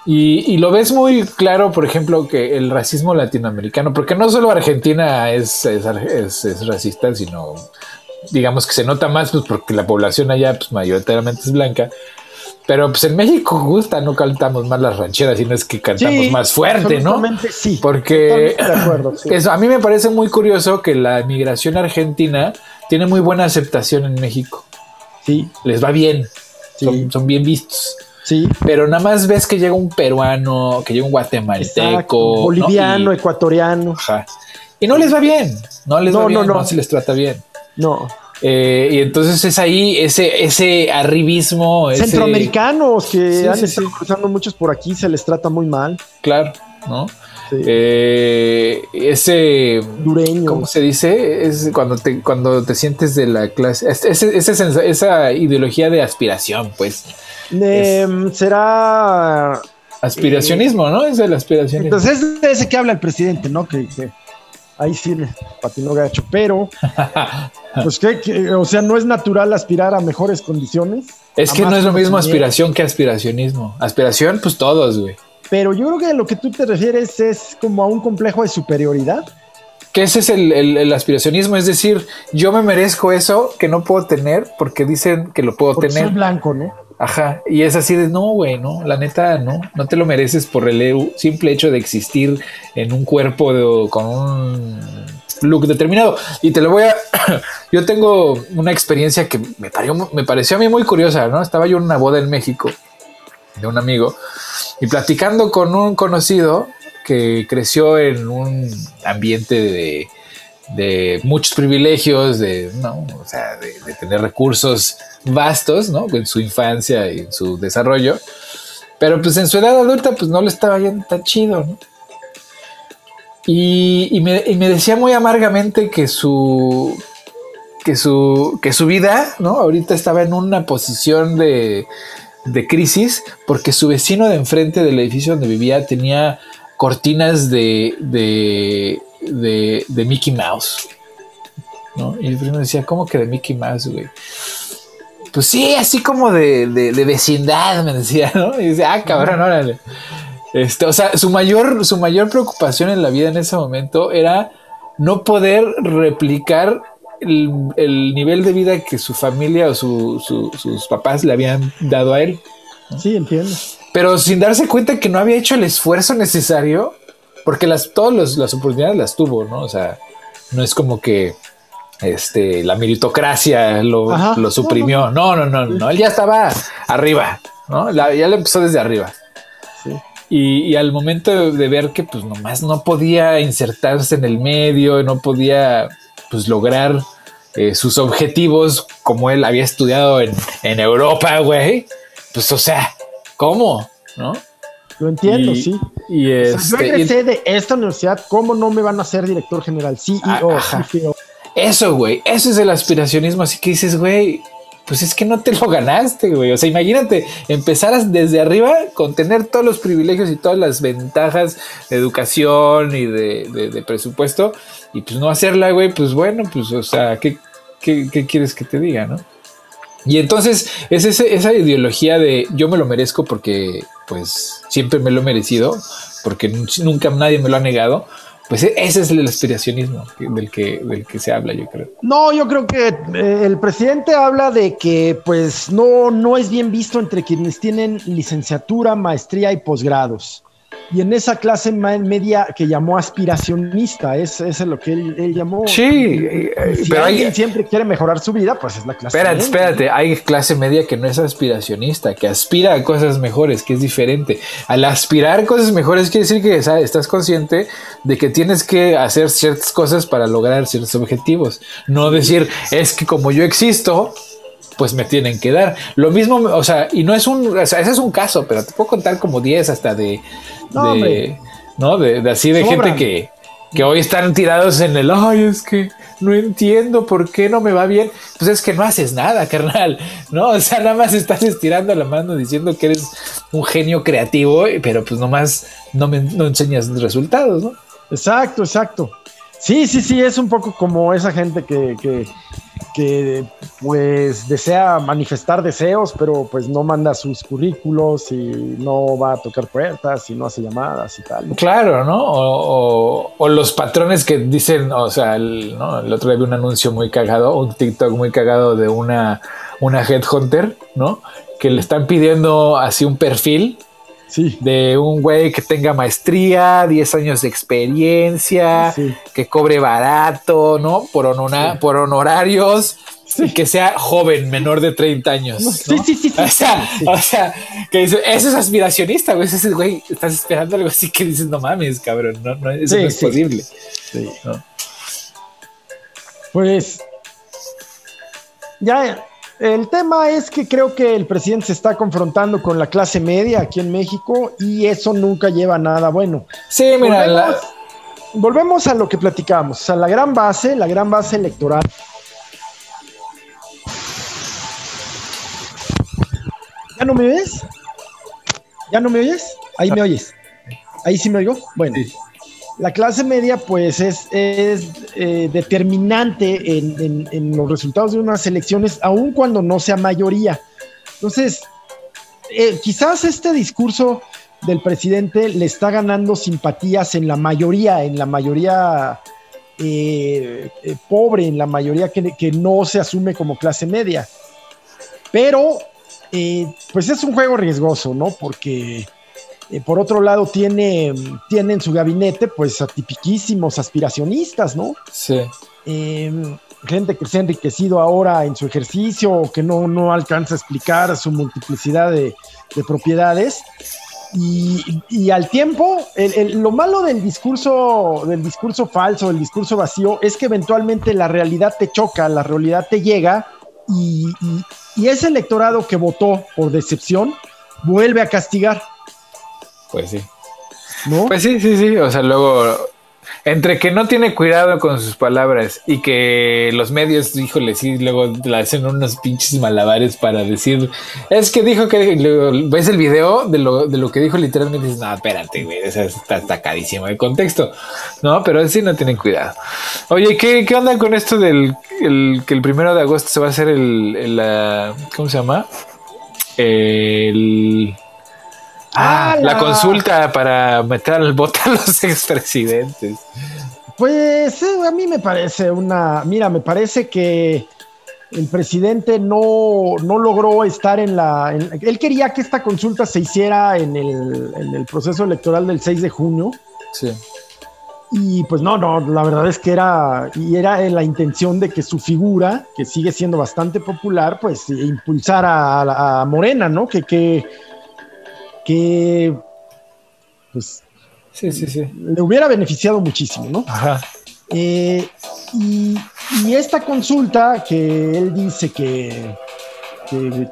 Y, y lo ves muy claro, por ejemplo, que el racismo latinoamericano, porque no solo Argentina es, es, es- es racista, sino digamos que se nota más pues, porque la población allá pues, mayoritariamente es blanca. Pero pues en México gusta, no cantamos más las rancheras, sino es que cantamos Sí, más fuerte, ¿no? sí. Porque Totalmente de acuerdo, sí. eso, a mí me parece muy curioso que la migración argentina tiene muy buena aceptación en México. Sí, Les va bien, Sí. son, son bien vistos. sí. Pero nada más ves que llega un peruano, que llega un guatemalteco, Exacto. ¿no? Boliviano, Y, ecuatoriano. ajá. Y no les va bien, no les No, va bien, no, no, no. se les trata bien. No. Eh, y entonces es ahí ese, ese arribismo. ese- Centroamericanos que Sí, han sí, estado sí. cruzando muchos por aquí, se les trata muy mal. Claro, ¿no? Eh, ese. Dureños. ¿Cómo se dice? Es cuando te, cuando te sientes de la clase. es- ese- ese esa ideología de aspiración, pues. Será. Aspiracionismo, ¿no? Es el aspiracionismo. Entonces es de ese que habla el presidente, ¿no? Que, que ahí sí me patinó gacho. Pero, pues que, que, o sea, no es natural aspirar a mejores condiciones. es que no es lo mismo aspiración que aspiracionismo. Aspiración, pues todos, güey. Pero yo creo que a lo que tú te refieres es como a un complejo de superioridad. Que ese es el, el- el aspiracionismo, es decir, yo me merezco eso que no puedo tener porque dicen que lo puedo Porque tener. soy blanco, ¿no? Ajá, y es así de no, güey, no, la neta, no, no te lo mereces por el simple hecho de existir en un cuerpo con un look determinado. Y te lo voy a. yo tengo una experiencia que me, pareció, me pareció a mí muy curiosa, ¿no? Estaba yo en una boda en México de un amigo y platicando con un conocido que creció en un ambiente de, de muchos privilegios, de, ¿no? o sea, de, tener recursos vastos, ¿no? En su infancia y en su desarrollo. Pero pues en su edad adulta pues no le estaba yendo tan chido, ¿no? Y, y me, y me decía muy amargamente que su, que su, que su vida, ¿no? Ahorita estaba en una posición de, de crisis porque su vecino de enfrente del edificio donde vivía tenía cortinas de, de, de, de Mickey Mouse. ¿no? Y el primo decía, ¿cómo que de Mickey Mouse, güey? Pues sí, así como de, de, de vecindad, me decía, ¿no? Y dice, ah, cabrón, órale. Este, o sea, su mayor, su mayor preocupación en la vida en ese momento era no poder replicar el, el nivel de vida que su familia o su- su- sus papás le habían dado a él Sí, entiendo. pero sin darse cuenta que no había hecho el esfuerzo necesario, porque las, todas los- las oportunidades las tuvo, ¿no? O sea, no es como que este, la meritocracia lo, Ajá. lo suprimió. No, no, no, no, él ya estaba arriba, ¿no? La- ya le empezó desde arriba. Sí. Y, y al momento de, de ver que pues nomás no podía insertarse en el medio, no podía pues lograr eh, sus objetivos como él había estudiado en, en Europa, güey. Pues o sea, ¿cómo? ¿No? Lo entiendo, Y- sí. Y O sea, este, yo y- egresé de esta universidad, ¿cómo no me van a hacer director general? CEO, Ah. CFO. Eso, güey, eso es el aspiracionismo. Así que dices, güey, pues es que no te lo ganaste, güey. O sea, imagínate, empezaras desde arriba con tener todos los privilegios y todas las ventajas de educación y de, presupuesto y pues no hacerla, güey, pues bueno, pues, o sea, ¿qué, qué, quieres que te diga, no? Y entonces es esa ideología de yo me lo merezco porque pues siempre me lo he merecido, porque nunca nadie me lo ha negado pues e-, ese es el aspiracionismo del que, del que se habla, yo creo. No, yo creo que eh, el presidente habla de que pues no, no es bien visto entre quienes tienen licenciatura, maestría y posgrados y en esa clase media que llamó aspiracionista, es, es lo que él, llamó. Sí, si pero alguien siempre quiere mejorar su vida, pues es la clase espérate, media. Espérate, hay clase media que no es aspiracionista, que aspira a cosas mejores, que es diferente. Al aspirar cosas mejores quiere decir que estás consciente de que tienes que hacer ciertas cosas para lograr ciertos objetivos. No decir, es que como yo existo, pues me tienen que dar. Lo mismo, o sea, y no es un, o sea, ese es un caso, pero te puedo contar como 10 hasta de, no, de, ¿no? De, así de gente que, que hoy están tirados en el, ay, es que no entiendo por qué no me va bien. Pues es que no haces nada, carnal, ¿no? O sea, nada más estás estirando la mano diciendo que eres un genio creativo, pero pues nomás no me no enseñas resultados, ¿no? Exacto, exacto. Sí, sí, sí, es un poco como esa gente que, que, que, pues desea manifestar deseos, pero pues no manda sus currículos y no va a tocar puertas y no hace llamadas y tal. Claro, ¿no? O, los patrones que dicen, o sea, el, ¿no? el otro día vi un anuncio muy cagado, un TikTok muy cagado de una, una headhunter, ¿no? Que le están pidiendo así un perfil de un güey que tenga maestría, 10 años de experiencia, que cobre barato, ¿no? Por, por honorarios. Y que sea joven, menor de 30 años. Sí, sí, sí, O sea, o sea, que dice, eso es aspiracionista, güey. Ese güey, estás esperando algo así que dices, no mames, cabrón, no, no eso no es posible. Pues, ya el tema es que creo que el presidente se está confrontando con la clase media aquí en México y eso nunca lleva a nada bueno. Sí, mira, volvemos, a lo que platicamos, a la gran base, la gran base electoral. ¿Ya no me ves? ¿Ya no me oyes? Ahí me oyes. Ahí sí me oigo. Bueno la clase media pues es, eh, determinante en, los resultados de unas elecciones, aun cuando no sea mayoría. Entonces, eh, quizás este discurso del presidente le está ganando simpatías en la mayoría, en la mayoría eh, pobre, en la mayoría que, que, no se asume como clase media. Pero, pues es un juego riesgoso, ¿no? Porque eh, por otro lado, tiene, tiene, en su gabinete, pues, atipiquísimos aspiracionistas, ¿no? Sí. Em, gente que se ha enriquecido ahora en su ejercicio o que no, no alcanza a explicar su multiplicidad de, propiedades. Y, al tiempo, lo malo del discurso, del discurso falso, del discurso vacío, es que eventualmente la realidad te choca, la realidad te llega y, y ese electorado que votó por decepción vuelve a castigar. Pues sí. ¿No? Pues sí, sí, sí. O sea, luego, entre que no tiene cuidado con sus palabras y que los medios, híjole, sí, luego le hacen unos pinches malabares para decir, es que dijo que, luego ves el video de lo, de lo que dijo literalmente y dices, no, espérate, güey, está atacadísimo de contexto, ¿no? Pero sí no tienen cuidado. Oye, ¿qué, qué onda con esto del que el primero de agosto se va a hacer el, el ¿cómo se llama? El Ah, la... consulta para meter al voto a los expresidentes. Pues a mí me parece una. Mira, me parece que el presidente no, logró estar en la. él quería que esta consulta se hiciera en el, en el, proceso electoral del 6 de junio. Sí. Y pues no, no, la verdad es que era. Y era la intención de que su figura, que sigue siendo bastante popular, pues impulsara a, a Morena, ¿no? Que, que que pues sí, sí, sí. le hubiera beneficiado muchísimo, ¿no? Ajá. Eh, y, esta consulta que él dice que,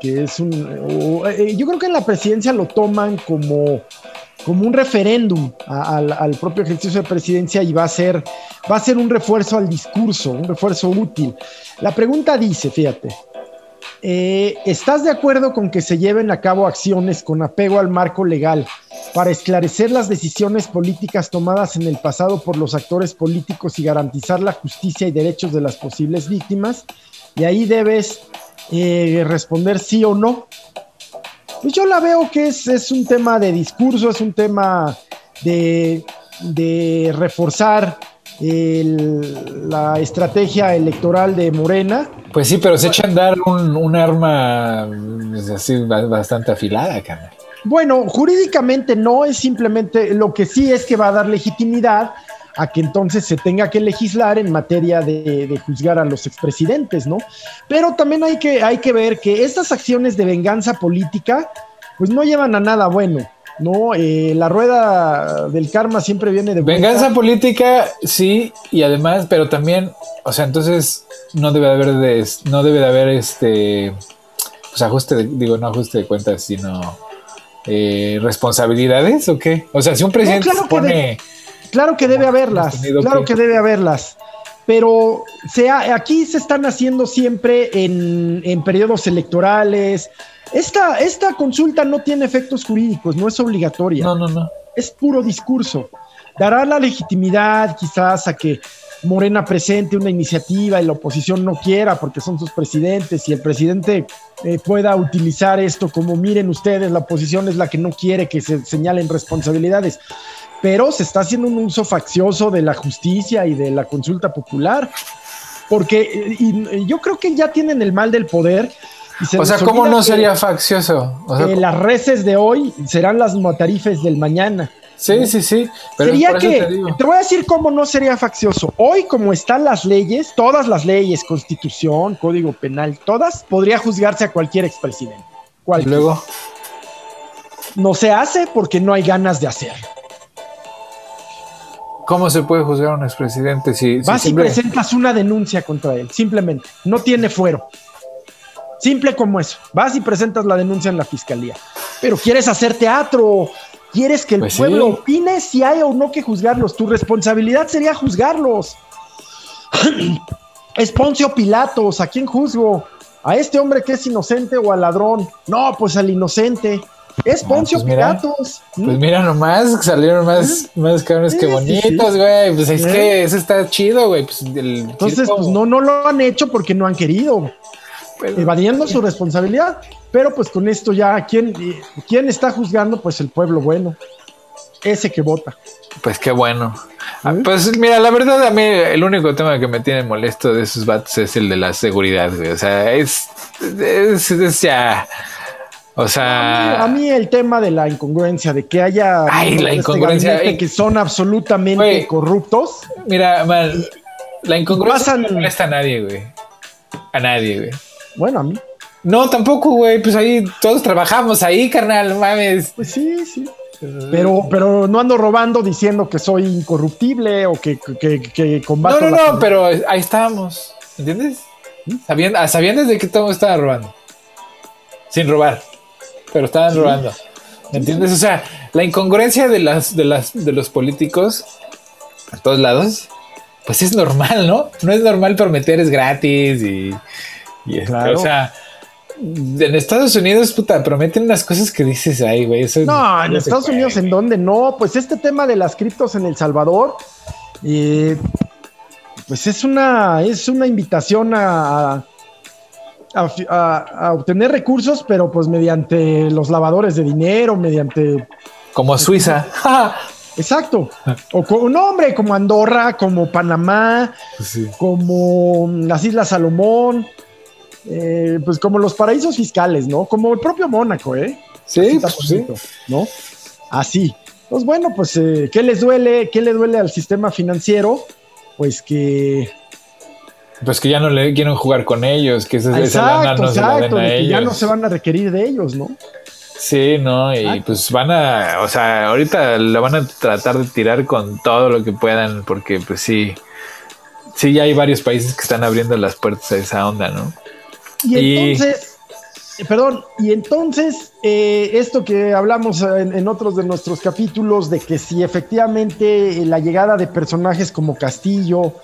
que, es un... Eh, yo creo que en la presidencia lo toman como como un referéndum al propio ejercicio de presidencia y va a ser va a ser un refuerzo al discurso, un refuerzo útil. La pregunta dice, fíjate, eh, ¿estás de acuerdo con que se lleven a cabo acciones con apego al marco legal para esclarecer las decisiones políticas tomadas en el pasado por los actores políticos y garantizar la justicia y derechos de las posibles víctimas? Y ahí debes eh, responder sí o no. Pues yo la veo que es, un tema de discurso, es un tema de, reforzar la estrategia electoral de Morena pues sí, pero se echa a andar un, arma pues, así bastante afilada, cara. Bueno, jurídicamente no es simplemente, lo que sí es que va a dar legitimidad a que entonces se tenga que legislar en materia de, juzgar a los expresidentes, ¿no? Pero también hay que, hay que ver que estas acciones de venganza política, pues no llevan a nada bueno. No, eh, la rueda del karma siempre viene de venganza política, sí, y además, pero también, o sea, entonces no debe haber de, no debe de haber este pues ajuste de, digo no ajuste de cuentas sino eh, responsabilidades o qué o sea si un presidente claro pone que claro que debe haberlas claro que... debe haberlas pero sea, aquí se están haciendo siempre en, en periodos electorales. Esta, esta consulta no tiene efectos jurídicos, no es obligatoria. No, no, no. Es puro discurso. Dará la legitimidad quizás a que Morena presente una iniciativa y la oposición no quiera porque son sus presidentes y el presidente eh, pueda utilizar esto como miren ustedes, la oposición es la que no quiere que se señalen responsabilidades, pero se está haciendo un uso faccioso de la justicia y de la consulta popular, porque y, yo creo que ya tienen el mal del poder. o sea, ¿cómo no sería faccioso? las reces de hoy serán las matarifes del mañana. Sí, sí, sí. Pero sería que, te, voy a decir cómo no sería faccioso. Hoy, como están las leyes, todas las leyes, constitución, código penal, todas, podría juzgarse a cualquier expresidente. ¿Y luego? No se hace porque no hay ganas de hacerlo. ¿Cómo se puede juzgar a un expresidente si... Vas y presentas una denuncia contra él, simplemente. No tiene fuero. Simple como eso. Vas y presentas la denuncia en la fiscalía. Pero quieres hacer teatro, Quieres que el pues pueblo opine si hay o no que juzgarlos. Tu responsabilidad sería juzgarlos. es Poncio Pilatos, ¿a quién juzgo? ¿A este hombre que es inocente o al ladrón? No, pues al inocente. Es Poncio pues Pilatos. Pues mira nomás, salieron más, más cabrones que bonitos, güey. Pues es que eso está chido, güey. Pues Entonces, pues no, no lo han hecho porque no han querido. evadiendo su responsabilidad. Pero pues con esto ya, ¿quién, ¿quién está juzgando? Pues el pueblo bueno, ese que vota. Pues qué bueno. Ah, pues mira, la verdad a mí el único tema que me tiene molesto de esos vatos es el de la seguridad, güey. O sea, es, es, ya... O sea... A mí, el tema de la incongruencia, de que haya... Ay, la este incongruencia. que son absolutamente corruptos. Mira, man, la incongruencia no molesta a nadie, güey. A nadie, güey. Bueno, a mí. No, tampoco, güey. Pues ahí todos trabajamos ahí, carnal, mames. Pues sí, sí. Pero, pero no ando robando diciendo que soy incorruptible o que, que, que combato. No, no, no, pero ahí estábamos. ¿Entiendes? Sabían, sabían desde que todo estaba robando. Sin robar. Pero estaban robando. ¿Me entiendes? O sea, la incongruencia de las, de las, de los políticos a todos lados, pues es normal, ¿no? No es normal prometer es gratis y, y o sea, en Estados Unidos, puta, prometen unas cosas que dices, ay, güey. no, en Estados Unidos, ¿en dónde? No, pues este tema de las criptos en El Salvador, eh, pues es una, es una invitación a, a, obtener recursos, pero pues mediante los lavadores de dinero, mediante... Como Suiza. Exacto. O como, no, hombre, como Andorra, como Panamá, pues como las Islas Salomón. Eh, pues como los paraísos fiscales, ¿no? Como el propio Mónaco, ¿eh? Sí, pues sí. ¿no? Así. Pues bueno, pues, eh, ¿qué les duele? ¿Qué le duele al sistema financiero? Pues que... Pues que ya no le quieren jugar con ellos, que esa, exacto, no exacto, que ya no se van a requerir de ellos, ¿no? Sí, no, y pues van a, o sea, ahorita la van a tratar de tirar con todo lo que puedan, porque pues sí, sí, ya hay varios países que están abriendo las puertas a esa onda, ¿no? Y, entonces, perdón, y entonces, eh, esto que hablamos en, otros de nuestros capítulos, de que si efectivamente la llegada de personajes como Castillo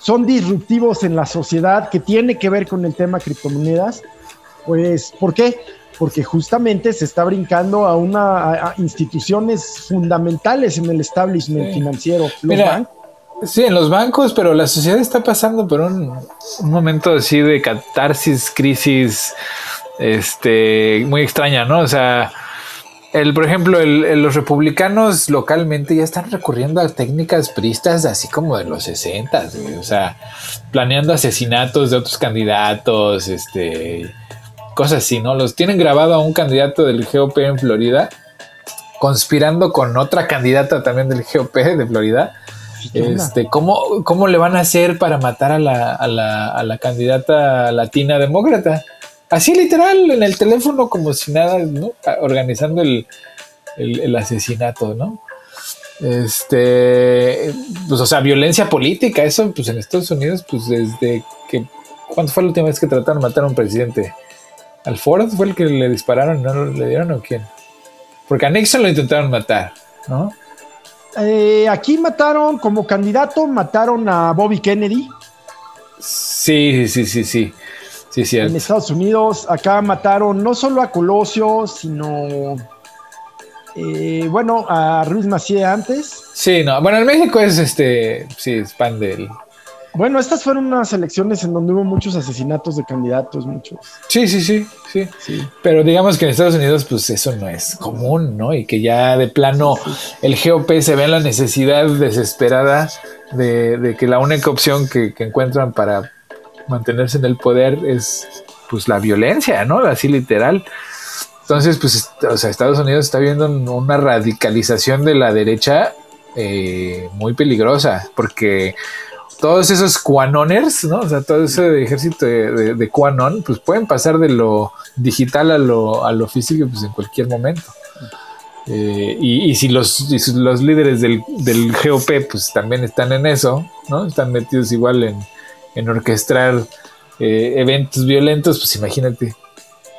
son disruptivos en la sociedad, que tiene que ver con el tema criptomonedas, pues, ¿por qué? Porque justamente se está brincando a una instituciones fundamentales en el establishment financiero. Mira, Sí, en los bancos, pero la sociedad está pasando por un, un momento así de catarsis, crisis, este, muy extraña, ¿no? O sea, el, por ejemplo, los republicanos localmente ya están recurriendo a técnicas pristas así como de los 60, o sea, planeando asesinatos de otros candidatos, este, cosas así, ¿no? Los tienen grabado a un candidato del GOP en Florida, conspirando con otra candidata también del GOP de Florida. Este, ¿cómo, ¿Cómo le van a hacer para matar a la, a la, a la candidata latina demócrata? Así literal, en el teléfono como si nada, ¿no? Organizando el, asesinato, ¿no? Este, pues, o sea, violencia política, eso, pues en Estados Unidos, pues desde que, ¿cuándo fue la última vez que trataron de matar a un presidente? ¿Al Ford fue el que le dispararon, no le dieron o quién? Porque a Nixon lo intentaron matar, ¿no? Eh, aquí mataron, como candidato, mataron a Bobby Kennedy. Sí, sí, sí, sí. Sí, En Estados Unidos, acá mataron no solo a Colosio, sino. Eh, bueno, a Ruiz Macía antes. Sí, no. Bueno, en México es este. Sí, es pan del. Bueno, estas fueron unas elecciones en donde hubo muchos asesinatos de candidatos, muchos. Sí, sí, sí, sí. sí. Pero digamos que en Estados Unidos, pues eso no es común, ¿no? Y que ya de plano el GOP se ve en la necesidad desesperada de, que la única opción que encuentran para mantenerse en el poder es pues la violencia, ¿no? Así literal. Entonces, pues, o sea, Estados Unidos está viendo una radicalización de la derecha eh, muy peligrosa, porque todos esos QAnoners, ¿no? O sea, todo ese ejército de, QAnon, pues pueden pasar de lo digital a lo, a lo físico, pues en cualquier momento. Eh, y, si los, los líderes del, del GOP, pues también están en eso, ¿no? Están metidos igual en, en orquestar eh, eventos violentos, pues imagínate,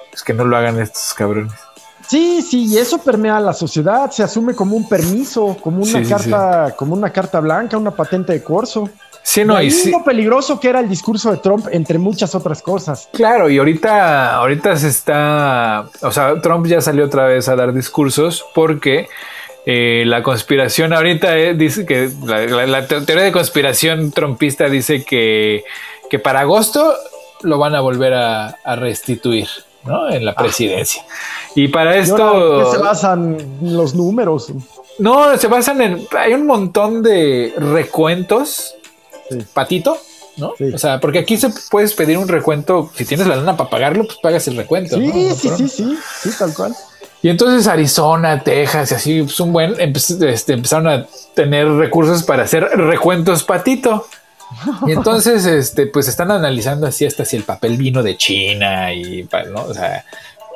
pues que no lo hagan estos cabrones. Sí, sí, y eso permea a la sociedad, se asume como un permiso, como una carta, como una carta blanca, una patente de corso. Sí, no, y, lo peligroso que era el discurso de Trump, entre muchas otras cosas. Claro, y ahorita, ahorita se está, o sea, Trump ya salió otra vez a dar discursos porque eh, la conspiración ahorita eh, dice que la, teoría de conspiración trompista dice que, que, para agosto lo van a volver a, restituir ¿no? en la ah. presidencia. Y para esto... ¿Qué se basan los números? No, se basan en... Hay un montón de recuentos. Patito, ¿no? O sea, porque aquí se puedes pedir un recuento, si tienes la lana para pagarlo, pues pagas el recuento. Sí, sí, sí, sí, sí, tal cual. Y entonces Arizona, Texas y así, pues un buen, este, empezaron a tener recursos para hacer recuentos patito. Y entonces, este, pues están analizando así hasta si el papel vino de China y, ¿no? O sea,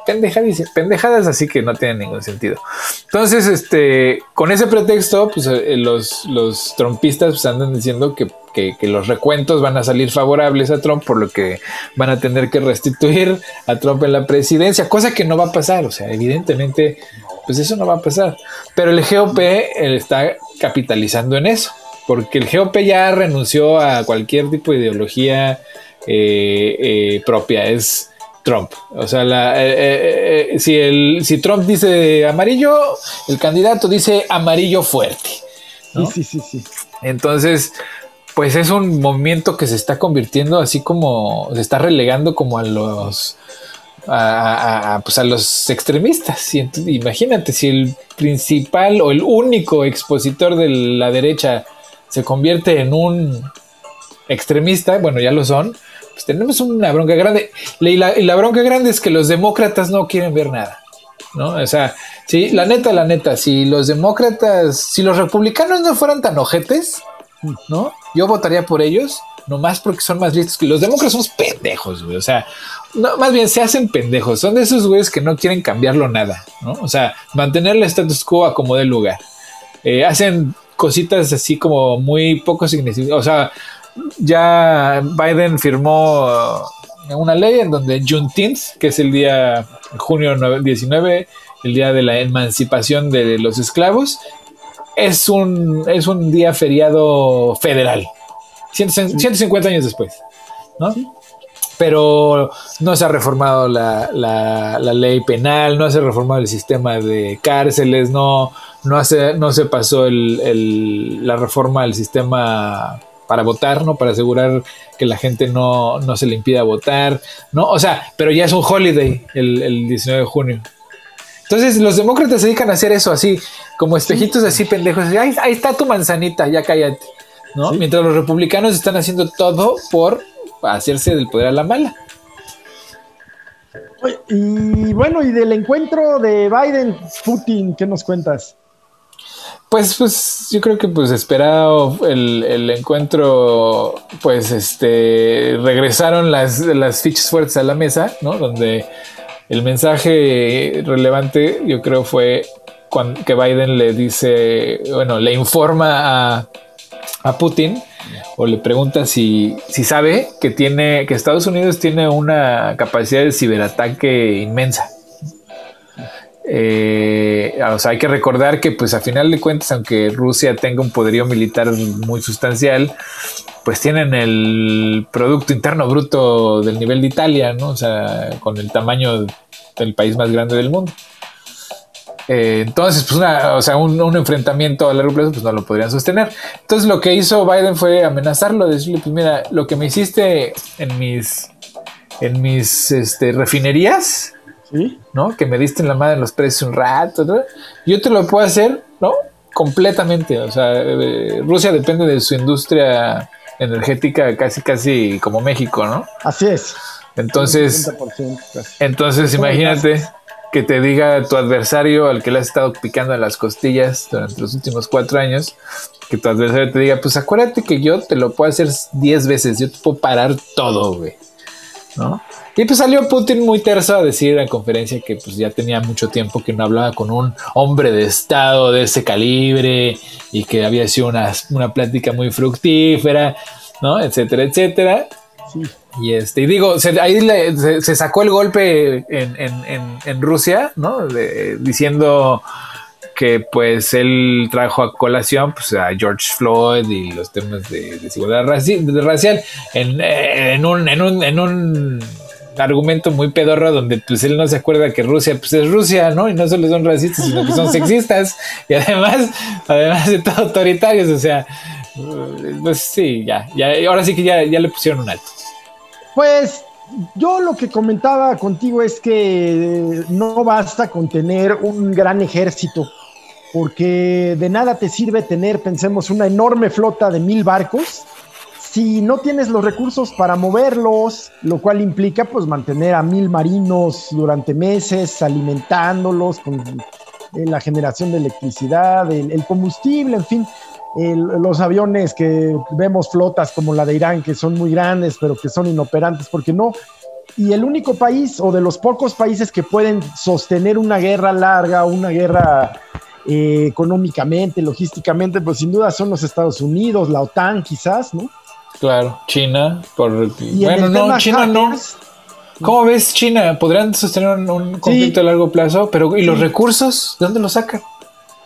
pendejadas, pendejadas así que no tienen ningún sentido. Entonces, este, con ese pretexto, pues eh, los, los trompistas pues, andan diciendo que que, los recuentos van a salir favorables a Trump, por lo que van a tener que restituir a Trump en la presidencia, cosa que no va a pasar, o sea, evidentemente, pues eso no va a pasar. Pero el GOP está capitalizando en eso, porque el GOP ya renunció a cualquier tipo de ideología eh, eh, propia, es... Trump. O sea, eh, si, el, si Trump dice amarillo, el candidato dice amarillo fuerte. Sí, sí, sí, sí. Entonces, pues es un movimiento que se está convirtiendo así como se está relegando como a los a, pues a los extremistas. Y imagínate si el principal o el único expositor de la derecha se convierte en un extremista, bueno, ya lo son, pues tenemos una bronca grande. Y la, bronca grande es que los demócratas no quieren ver nada. ¿No? O sea, sí, la neta, la neta, si los demócratas, si los republicanos no fueran tan ojetes, ¿no? Yo votaría por ellos, nomás porque son más listos que los demócratas. Somos pendejos, güey. O sea, más bien se hacen pendejos. Son de esos güeyes que no quieren cambiarlo nada, ¿no? O sea, mantener el status quo a como del lugar. Eh, hacen cositas así como muy poco significativas. O sea, ya Biden firmó una ley en donde Juneteenth, que es el día junio 19, el día de la emancipación de los esclavos, es un, es un día feriado federal, 150 años después, ¿no? Pero no se ha reformado la, la, ley penal, no se ha reformado el sistema de cárceles, no, no, hace, no se pasó el, la reforma del sistema para votar, ¿no? Para asegurar que la gente no, no, se le impida votar, ¿no? O sea, pero ya es un holiday el, el 19 de junio. Entonces los demócratas se dedican a hacer eso así, como espejitos así pendejos. Ahí, ahí está tu manzanita, ya cállate. ¿no? Mientras los republicanos están haciendo todo por hacerse del poder a la mala. Y bueno, y del encuentro de Biden-Putin, ¿qué nos cuentas? Pues, pues, yo creo que pues esperado el, el encuentro, pues este regresaron las, las fichas fuertes a la mesa, ¿no? Donde el mensaje relevante, yo creo, fue cuando, que Biden le dice, bueno, le informa a, a Putin o le pregunta si, si sabe que tiene que Estados Unidos tiene una capacidad de ciberataque inmensa. Eh, o sea, hay que recordar que, pues, a final de cuentas, aunque Rusia tenga un poderío militar muy sustancial, pues tienen el Producto Interno Bruto del nivel de Italia, ¿no? O sea, con el tamaño del país más grande del mundo. Eh, entonces, pues una, o sea, un, enfrentamiento a largo plazo, pues no lo podrían sostener. Entonces, lo que hizo Biden fue amenazarlo, decirle, pues mira, lo que me hiciste en mis, en mis este, refinerías, ¿no? Que me diste en la madre en los precios un rato, yo te lo puedo hacer, ¿no? Completamente. O sea, eh, Rusia depende de su industria energética casi, casi como México, ¿no? Así es. Entonces, entonces imagínate que te diga tu adversario al que le has estado picando en las costillas durante los últimos cuatro años, que tu adversario te diga, pues acuérdate que yo te lo puedo hacer diez veces, yo te puedo parar todo, güey. ¿No? Y pues salió Putin muy terso a decir en conferencia que pues ya tenía mucho tiempo que no hablaba con un hombre de Estado de ese calibre y que había sido una, una plática muy fructífera, ¿no? Etcétera, etcétera. Y este, y digo, ahí se, sacó el golpe en, Rusia, ¿no? diciendo que pues él trajo a colación pues, a George Floyd y los temas de desigualdad racial en, un, en, un, argumento muy pedorro donde pues él no se acuerda que Rusia pues es Rusia, ¿no? Y no solo son racistas, sino que son sexistas y además, además de todo autoritarios, o sea, pues sí, ya, ya, ahora sí que ya, ya le pusieron un alto. Pues yo lo que comentaba contigo es que no basta con tener un gran ejército, porque de nada te sirve tener, pensemos, una enorme flota de mil barcos si no tienes los recursos para moverlos, lo cual implica pues mantener a mil marinos durante meses, alimentándolos con eh, la generación de electricidad, el combustible, en fin los aviones que vemos flotas como la de Irán, que son muy grandes, pero que son inoperantes, porque no. Y el único país, o de los pocos países que pueden sostener una guerra larga, una guerra eh, económicamente, logísticamente, pues sin duda son los Estados Unidos, la OTAN quizás, ¿no? Claro, China, por... bueno, no, China no. ¿Cómo ves China? ¿Podrían sostener un, conflicto a largo plazo? Pero ¿y los recursos? ¿De dónde los sacan?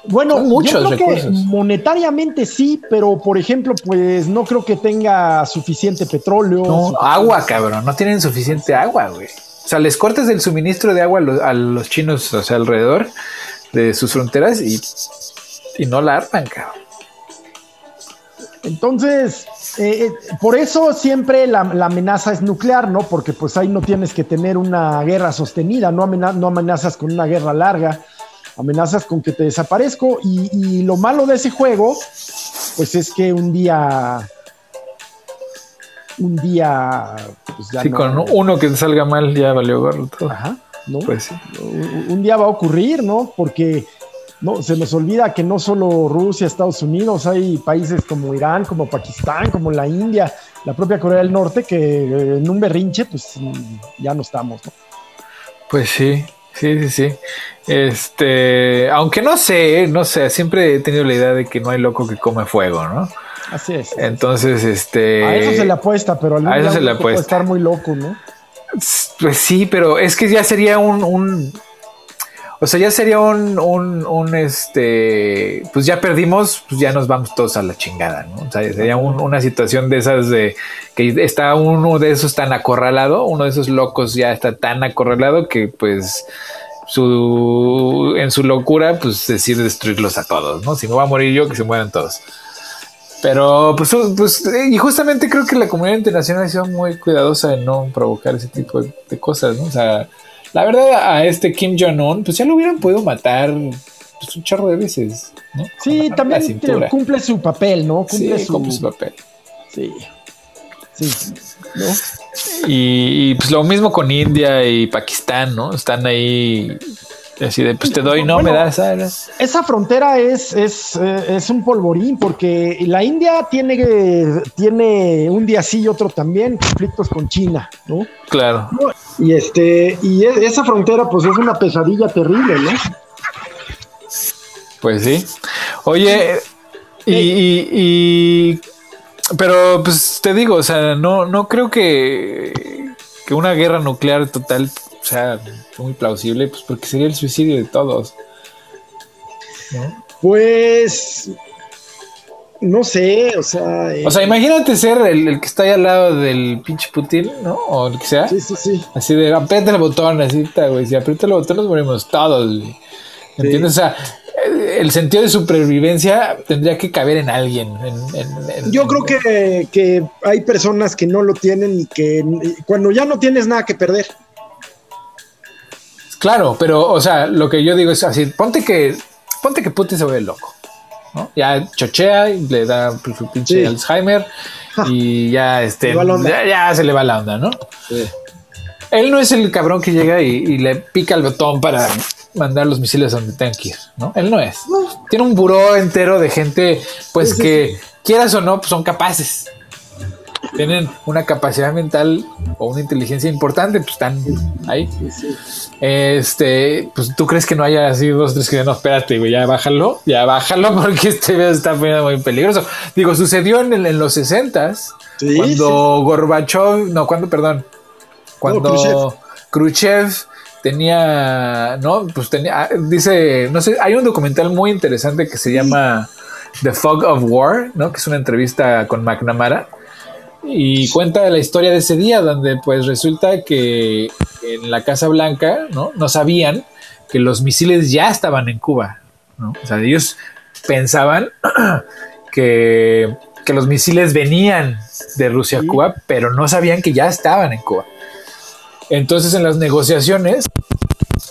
Bueno, muchos yo creo que monetariamente sí, pero por ejemplo, pues no creo que tenga suficiente petróleo. No, agua, cabrón, no tienen suficiente agua, güey. O sea, les cortas el suministro de agua a los, chinos, o sea, alrededor de sus fronteras y, y no la arman, cabrón. Entonces, eh, eh, por eso siempre la, amenaza es nuclear, ¿no? Porque pues ahí no tienes que tener una guerra sostenida, no, no amenazas con una guerra larga amenazas con que te desaparezco y, lo malo de ese juego, pues es que un día, un día, pues ya sí, con uno que salga mal ya valió gorro todo. Ajá, ¿no? Pues sí. Un, día va a ocurrir, ¿no? Porque no, se nos olvida que no solo Rusia, Estados Unidos, hay países como Irán, como Pakistán, como la India, la propia Corea del Norte, que eh, en un berrinche, pues ya no estamos, ¿no? Pues sí, Sí, sí, sí. Este, aunque no sé, no sé, siempre he tenido la idea de que no hay loco que come fuego, ¿no? Así es. Entonces, este. A eso se le apuesta, pero al a eso se le apuesta. estar muy loco, ¿no? Pues sí, pero es que ya sería un, un o sea, ya sería un, un, un, este, pues ya perdimos, pues ya nos vamos todos a la chingada, ¿no? O sea, sería una situación de esas de que está uno de esos tan acorralado, uno de esos locos ya está tan acorralado que pues su, en su locura, pues decide destruirlos a todos, ¿no? Si me voy a morir yo, que se mueran todos. Pero, pues, pues, y justamente creo que la comunidad internacional ha sido muy cuidadosa de no provocar ese tipo de, cosas, ¿no? O sea, la verdad, a este Kim Jong-un, pues ya lo hubieran podido matar pues, un chorro de veces, ¿no? Sí, también cumple su papel, ¿no? Cumple, su... cumple su papel. Sí. Sí. ¿no? Y, pues lo mismo con India y Pakistán, ¿no? Están ahí así de, pues te doy, no me das. Esa frontera es, es, eh, es, un polvorín porque la India tiene, tiene un día sí y otro también conflictos con China, ¿no? Claro. Y, este, y e, esa frontera pues es una pesadilla terrible, ¿no? Pues sí. Oye, y pero pues te digo, o sea, no, no creo que, que una guerra nuclear total sea muy plausible, pues porque sería el suicidio de todos. Pues no sé, o sea. O sea, imagínate ser el, que está ahí al lado del pinche Putin, ¿no? O el que sea. Sí, sí, sí. Así de aprieta el botón, así está, güey. Si aprieta el botón, nos morimos todos, ¿Entiendes? O sea, el sentido de supervivencia tendría que caber en alguien. Yo creo que, hay personas que no lo tienen y que cuando ya no tienes nada que perder. Claro, pero, o sea, lo que yo digo es así, ponte que, ponte que Putin se vuelve loco. Ya chochea y le da pinche Alzheimer y ya, este, ya, se le va la onda, ¿no? Él no es el cabrón que llega y le pica el botón para mandar los misiles donde tengan que ir, ¿no? Él no es. Tiene un buró entero de gente, pues que quieras o no, pues son capaces. Tienen una capacidad mental o una inteligencia importante, pues están ahí. Este, pues tú crees que no haya así dos, tres que no, espérate, güey, ya bájalo, ya bájalo, porque este video está muy peligroso. Digo, sucedió en, en los 60 cuando Gorbachev, no, cuando, perdón, cuando Khrushchev tenía, ¿no? Pues tenía, ah, dice, no sé, hay un documental muy interesante que se llama The Fog of War, ¿no? Que es una entrevista con McNamara y cuenta la historia de ese día donde pues resulta que en la Casa Blanca, ¿no? No sabían que los misiles ya estaban en Cuba, ¿no? O sea, ellos pensaban que, que los misiles venían de Rusia a Cuba, pero no sabían que ya estaban en Cuba. Entonces en las negociaciones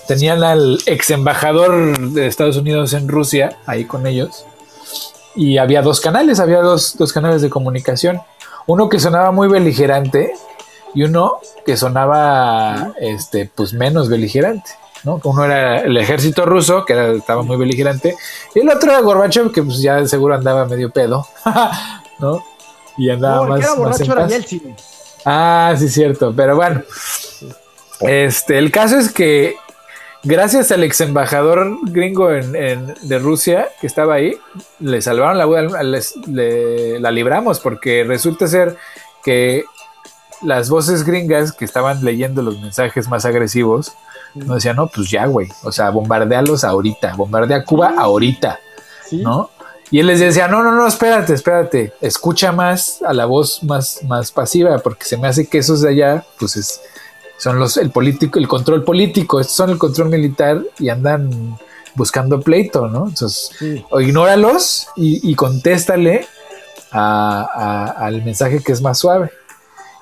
tenían al ex embajador de Estados Unidos en Rusia ahí con ellos y había dos canales, había dos, canales de comunicación. Uno que sonaba muy beligerante y uno que sonaba este, pues menos beligerante. ¿no? Uno era el ejército ruso, que estaba muy beligerante, y el otro era Gorbachev, que pues ya seguro andaba medio pedo, ¿no? Y andaba más, Ah, sí, cierto. Pero bueno, este, el caso es que gracias al ex embajador gringo de Rusia que estaba ahí, le salvaron la vida, la libramos porque resulta ser que las voces gringas que estaban leyendo los mensajes más agresivos nos decían, no, pues ya, güey, o sea, bombardealos ahorita, bombardea Cuba ahorita, ¿no? Y él les decía, no, no, no, espérate, espérate, escucha más a la voz más, más pasiva, porque se me hace que esos de allá, pues es, son los, el político, el control político, estos son el control militar y andan buscando pleito, ¿no? Entonces, o ignóralos y, y contéstale al mensaje que es más suave.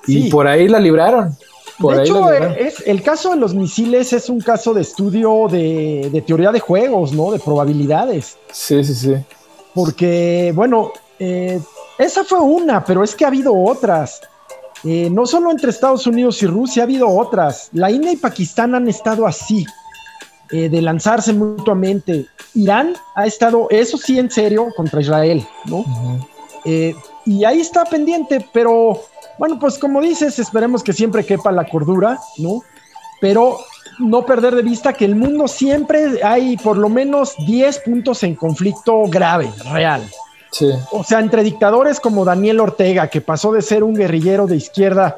Y por ahí la libraron. de hecho, Es, el caso de los misiles es un caso de estudio de, de teoría de juegos, ¿no? De probabilidades. Sí, sí, sí. Porque, bueno, eh, esa fue una, pero es que ha habido otras. Eh, no solo entre Estados Unidos y Rusia, ha habido otras. La India y Pakistán han estado así, eh, de lanzarse mutuamente. Irán ha estado, eso sí, en serio, contra Israel, ¿no? y ahí está pendiente, pero bueno, pues como dices, esperemos que siempre quepa la cordura, ¿no? Pero no perder de vista que el mundo siempre hay por lo menos 10 puntos en conflicto grave, real. Sí. O sea, entre dictadores como Daniel Ortega, que pasó de ser un guerrillero de izquierda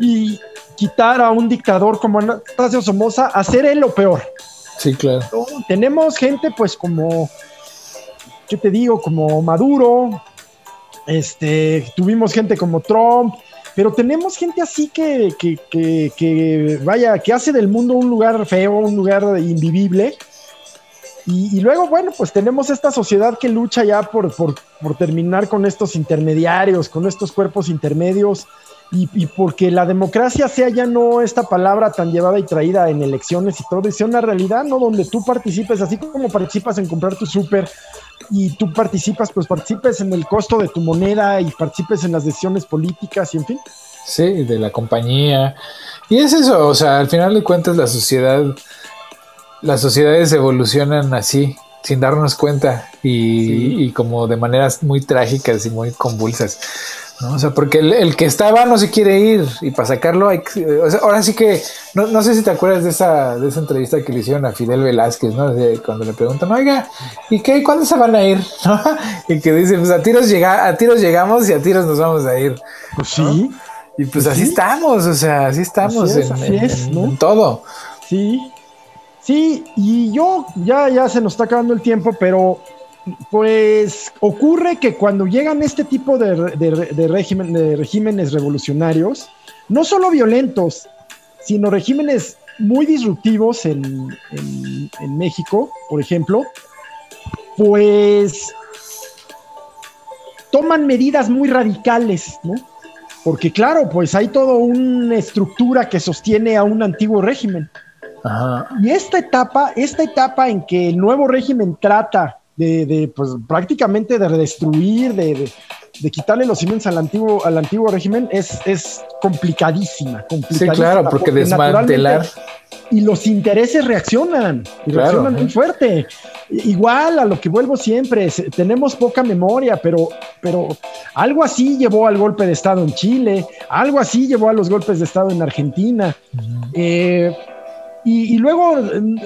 y quitar a un dictador como Anastasio Somoza, hacer él lo peor. Sí, claro. Tenemos gente, pues, como, ¿qué te digo? Como Maduro, este, tuvimos gente como Trump, pero tenemos gente así que, que, que, que, vaya, que hace del mundo un lugar feo, un lugar invivible. Y, luego, bueno, pues tenemos esta sociedad que lucha ya por, por, por terminar con estos intermediarios, con estos cuerpos intermedios y, porque la democracia sea ya no esta palabra tan llevada y traída en elecciones y todo, y sea una realidad, ¿no? Donde tú participes, así como participas en comprar tu súper y tú participas, pues participes en el costo de tu moneda y participes en las decisiones políticas y en fin. Sí, de la compañía. Y es eso, o sea, al final de cuentas la sociedad, las sociedades evolucionan así, sin darnos cuenta y, y como de maneras muy trágicas y muy convulsas. ¿no? O sea, porque el, que estaba no se quiere ir y para sacarlo hay o sea, ahora sí que, no, no, sé si te acuerdas de esa, de esa entrevista que le hicieron a Fidel Velázquez, ¿no? cuando le preguntan, oiga, ¿y qué? ¿Cuándo se van a ir? Y que dice, pues a tiros, llega, a tiros llegamos y a tiros nos vamos a ir. Pues sí. Y pues, así estamos, o sea, así estamos en, todo. Sí. Sí, y yo ya, ya se nos está acabando el tiempo, pero pues ocurre que cuando llegan este tipo de, de, régimen, de regímenes revolucionarios, no solo violentos, sino regímenes muy disruptivos en, en, México, por ejemplo, pues toman medidas muy radicales, ¿no? Porque claro, pues hay toda una estructura que sostiene a un antiguo régimen. Y esta etapa, esta etapa en que el nuevo régimen trata de, pues prácticamente de destruir, de, de, quitarle los cimientos al antiguo, al antiguo régimen es, es complicadísima, complicadísima. Sí, claro, porque, desmantelar. Y los intereses reaccionan, y reaccionan muy fuerte. Igual a lo que vuelvo siempre, tenemos poca memoria, pero, pero algo así llevó al golpe de Estado en Chile, algo así llevó a los golpes de Estado en Argentina. eh, y, luego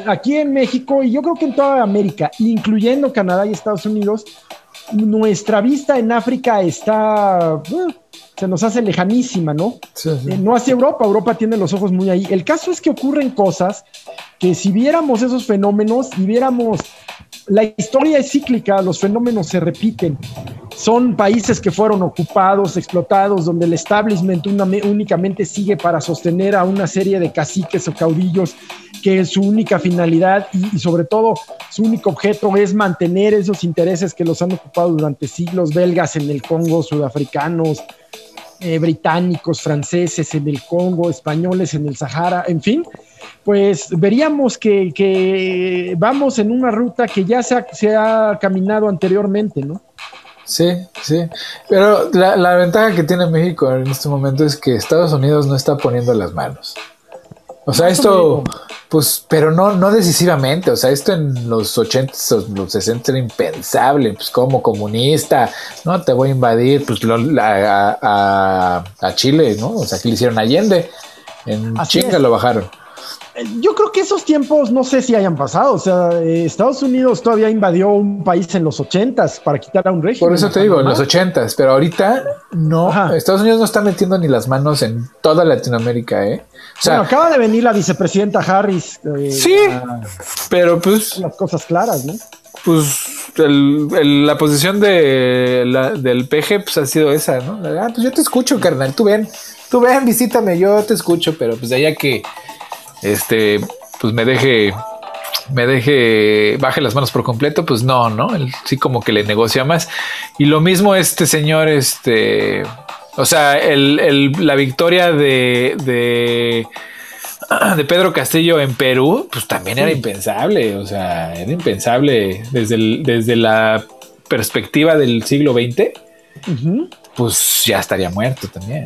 aquí en México, y yo creo que en toda América, incluyendo Canadá y Estados Unidos, nuestra vista en África está, uh, se nos hace lejanísima, ¿no? Eh, no hacia Europa, Europa tiene los ojos muy ahí. El caso es que ocurren cosas que si viéramos esos fenómenos y viéramos, la historia es cíclica, los fenómenos se repiten. Son países que fueron ocupados, explotados, donde el establishment únicamente sigue para sostener a una serie de caciques o caudillos que su única finalidad y, sobre todo su único objeto es mantener esos intereses que los han ocupado durante siglos, belgas en el Congo, sudafricanos, eh, británicos, franceses en el Congo, españoles en el Sahara, en fin, pues veríamos que, vamos en una ruta que ya se ha, se ha caminado anteriormente, ¿no? Sí, sí. Pero la, ventaja que tiene México en este momento es que Estados Unidos no está poniendo las manos. O sea, esto, pues, pero no, no decisivamente. O sea, esto en los 80, los 60 era impensable. Pues, como comunista, no te voy a invadir, pues, a, Chile, ¿no? O sea, aquí le hicieron Allende. En chinga lo bajaron yo creo que esos tiempos no sé si hayan pasado. O sea, eh, Estados Unidos todavía invadió un país en los ochentas para quitar a un régimen. Por eso te digo, en los ochentas, pero ahorita no. Estados Unidos no está metiendo ni las manos en toda Latinoamérica, ¿eh? O sea, bueno, acaba de venir la vicepresidenta Harris. Eh, sí, pero pues. Las cosas claras, ¿no? Pues la posición de del PG pues, ha sido esa, ¿no? Ah, pues yo te escucho, carnal, tú ven, tú ven, visítame, yo te escucho, pero pues de allá que este, pues me deje, me deje, baje las manos por completo, pues no, ¿no? Él sí como que le negocia más. Y lo mismo este señor, este, o sea, el, la victoria de, de, de, Pedro Castillo en Perú, pues también era impensable, o sea, era impensable desde, desde la perspectiva del siglo XX, pues ya estaría muerto también.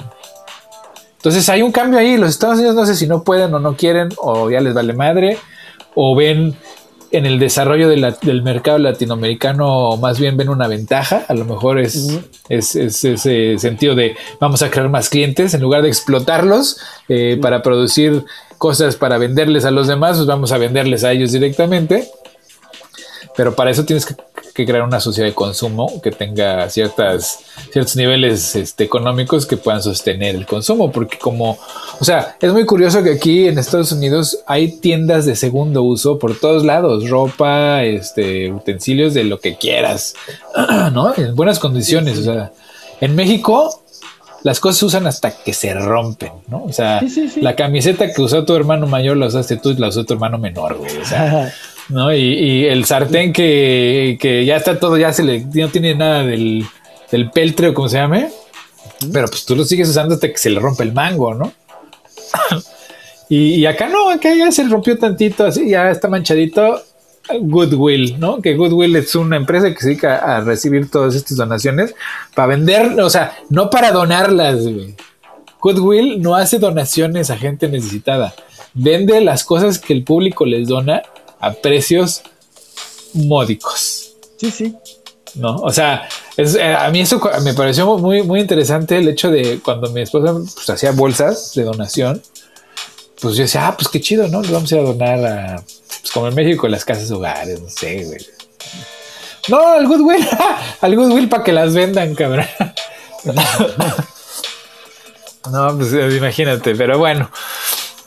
Entonces hay un cambio ahí. Los Estados Unidos no sé si no pueden o no quieren o ya les vale madre o ven en el desarrollo del mercado latinoamericano más bien ven una ventaja. A lo mejor es, es, ese sentido de vamos a crear más clientes en lugar de explotarlos eh, para producir cosas para venderles a los demás, pues vamos a venderles a ellos directamente. Pero para eso tienes que que crear una sociedad de consumo que tenga ciertas, ciertos niveles este, económicos que puedan sostener el consumo, porque como, o sea, es muy curioso que aquí en Estados Unidos hay tiendas de segundo uso por todos lados, ropa, este, utensilios de lo que quieras, ¿no? En buenas condiciones, o sea, en México las cosas se usan hasta que se rompen, ¿no? O sea, la camiseta que usó tu hermano mayor la usaste tú y la usó tu hermano menor, güey. O sea, ¿no? Y, el sartén que, ya está todo, ya se le, no tiene nada del, del peltre o como se llame, pero pues tú lo sigues usando hasta que se le rompe el mango, ¿no? y, y, acá no, acá ya se rompió tantito, así ya está manchadito. Goodwill, ¿no? Que Goodwill es una empresa que se dedica a recibir todas estas donaciones para vender, o sea, no para donarlas, Goodwill no hace donaciones a gente necesitada. Vende las cosas que el público les dona a precios módicos. Sí, sí. ¿No? O sea, eh, a mí eso me pareció muy, muy interesante el hecho de cuando mi esposa pues, hacía bolsas de donación, pues yo decía, ah, pues qué chido, ¿no? Le vamos a ir a donar a, pues como en México, las casas hogares, no sé, güey. No, al Goodwill, al Goodwill para que las vendan, cabrón. no, pues imagínate, pero bueno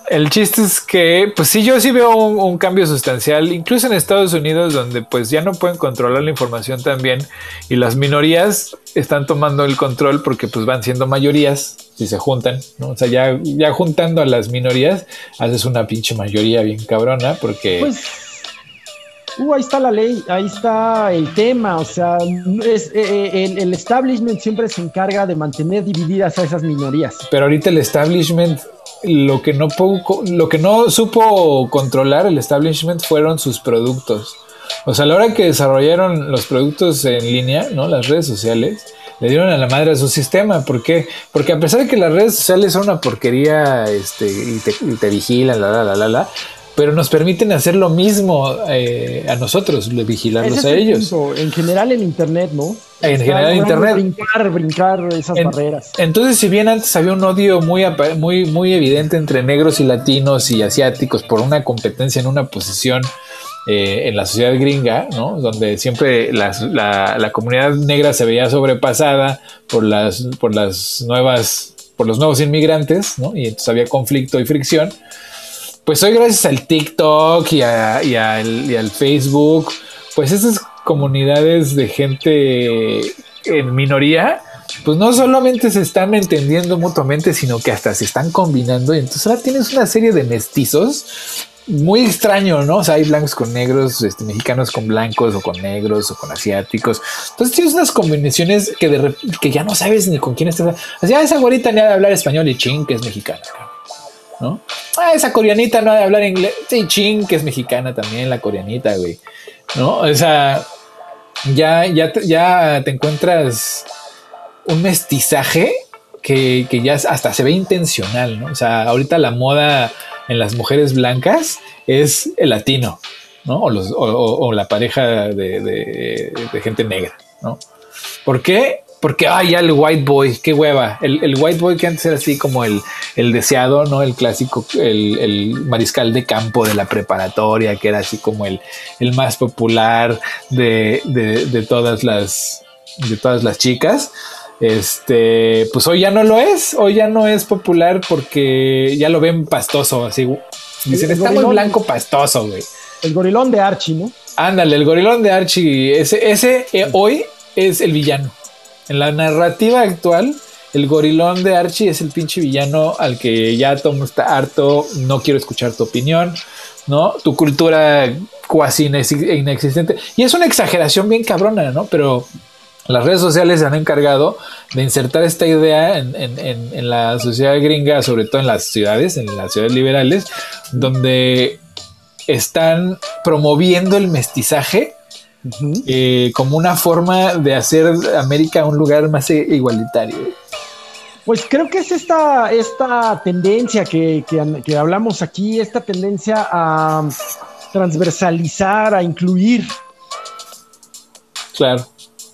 el chiste es que, pues sí, yo sí veo un, cambio sustancial, incluso en Estados Unidos, donde pues ya no pueden controlar la información tan bien y las minorías están tomando el control porque pues van siendo mayorías si se juntan, ¿no? O sea, ya, ya juntando a las minorías, haces una pinche mayoría bien cabrona porque... Pues, uh, ahí está la ley, ahí está el tema, o sea, es, eh, eh, el, establishment siempre se encarga de mantener divididas a esas minorías. Pero ahorita el establishment lo que no lo que no supo controlar el establishment fueron sus productos. O sea, a la hora que desarrollaron los productos en línea, ¿no? Las redes sociales, le dieron a la madre a su sistema. ¿Por qué? Porque a pesar de que las redes sociales son una porquería, este, y te, vigilan, la, la, la, la, pero nos permiten hacer lo mismo eh, a nosotros, vigilarlos a ellos. En general en Internet, ¿no? En general en Internet. Brincar, brincar esas barreras. Entonces, si bien antes había un odio muy, muy, muy evidente entre negros y latinos y asiáticos por una competencia en una posición eh, en la sociedad gringa, ¿no? Donde siempre la, la, comunidad negra se veía sobrepasada por las, por las nuevas, por los nuevos inmigrantes, ¿no? Y entonces había conflicto y fricción pues hoy gracias al TikTok y, al, Facebook, pues esas comunidades de gente en minoría, pues no solamente se están entendiendo mutuamente, sino que hasta se están combinando. Y entonces ahora tienes una serie de mestizos muy extraño, ¿no? O sea, hay blancos con negros, este, mexicanos con blancos o con negros o con asiáticos. Entonces tienes unas combinaciones que, ya no sabes ni con quién estás. Así, ah, esa güerita ni de hablar español y ching, que es mexicana. ¿No? Ah, esa coreanita no ha de hablar inglés. Sí, ching, que es mexicana también, la coreanita, güey. ¿No? O sea, ya, ya, ya te encuentras un mestizaje que, ya hasta se ve intencional, ¿no? O sea, ahorita la moda en las mujeres blancas es el latino, ¿no? O, los, o, la pareja de, de, gente negra, ¿no? ¿Por qué? Porque, ay, ya el white boy, qué hueva. El, white boy que antes era así como el, deseado, ¿no? El clásico, el, mariscal de campo de la preparatoria, que era así como el, el más popular de, de, todas las, de todas las chicas. Este, pues hoy ya no lo es, hoy ya no es popular porque ya lo ven pastoso, así. Dicen, está muy blanco pastoso, güey. El gorilón de Archie, ¿no? Ándale, el gorilón de Archie, ese, ese eh, hoy es el villano. En la narrativa actual, el gorilón de Archie es el pinche villano al que ya todo está harto, no quiero escuchar tu opinión, ¿no? Tu cultura cuasi inexistente. Y es una exageración bien cabrona, ¿no? Pero las redes sociales se han encargado de insertar esta idea en, la sociedad gringa, sobre todo en las ciudades, en las ciudades liberales, donde están promoviendo el mestizaje eh, como una forma de hacer América un lugar más igualitario. Pues creo que es esta, esta tendencia que, hablamos aquí, esta tendencia a transversalizar, a incluir. Claro.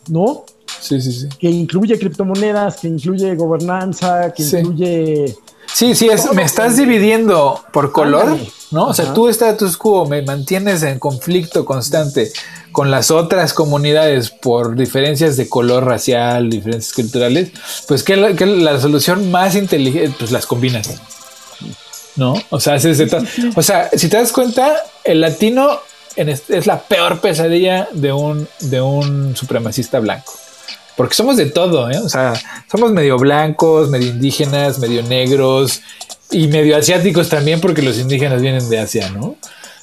¿No? Sí, sí, sí. Que incluye criptomonedas, que incluye gobernanza, que incluye. Sí, sí, es, me estás dividiendo por color. ¿no? O sea, tú status quo me mantienes en conflicto constante con las otras comunidades por diferencias de color racial, diferencias culturales, pues que la, la solución más inteligente, pues las combinas. ¿No? O sea, o sea, si te das cuenta, el latino es la peor pesadilla de un, de un supremacista blanco. Porque somos de todo, ¿eh? O sea, somos medio blancos, medio indígenas, medio negros y medio asiáticos también, porque los indígenas vienen de Asia, ¿no?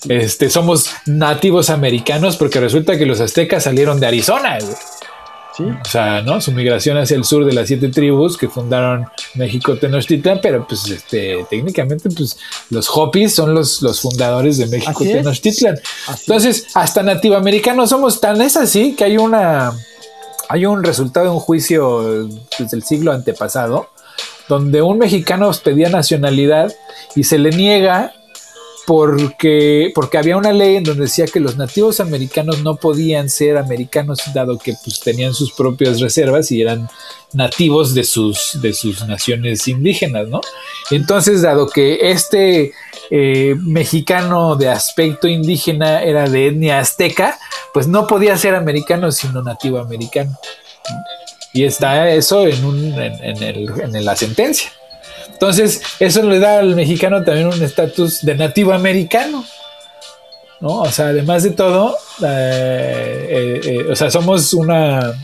Este, somos nativos americanos porque resulta que los aztecas salieron de Arizona, ¿Sí? O sea, ¿no? Su migración hacia el sur de las siete tribus que fundaron México Tenochtitlan, pero pues este, técnicamente, pues los Hopis son los, los fundadores de México Tenochtitlan. Entonces, hasta nativoamericanos somos tan es así que hay una hay un resultado de un juicio desde el siglo antepasado donde un mexicano pedía nacionalidad y se le niega porque, porque había una ley en donde decía que los nativos americanos no podían ser americanos dado que pues, tenían sus propias reservas y eran nativos de sus, de sus naciones indígenas, ¿no? Entonces, dado que este eh, mexicano de aspecto indígena era de etnia azteca, pues no podía ser americano sino nativo americano. Y está eso en, un, en la sentencia. Entonces, eso le da al mexicano también un estatus de nativo americano. ¿no? O sea, además de todo, eh, eh, eh, o sea, somos una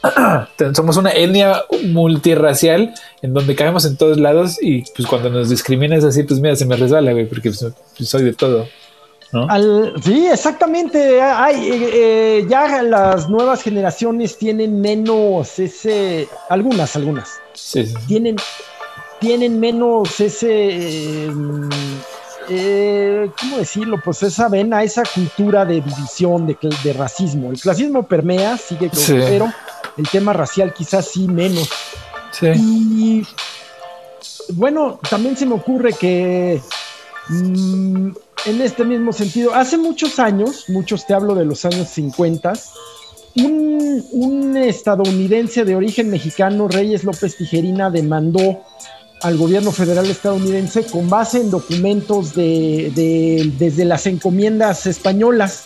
somos una etnia multirracial en donde caemos en todos lados y pues cuando nos discriminas así, pues mira, se me resbala, güey, porque pues, pues, soy de todo. ¿no? sí, exactamente. Hay, ya las nuevas generaciones tienen menos ese, algunas, algunas. Sí, Tienen tienen menos ese, em, eh, ¿cómo decirlo? Pues esa vena, esa cultura de división, de, de racismo. El clasismo permea, sigue con, pero el tema racial quizás sí menos. Sí. Y bueno, también se me ocurre que mm, en este mismo sentido, hace muchos años, muchos te hablo de los años 50, un, un estadounidense de origen mexicano, Reyes López Tijerina, demandó al gobierno federal estadounidense con base en documentos de, desde las encomiendas españolas,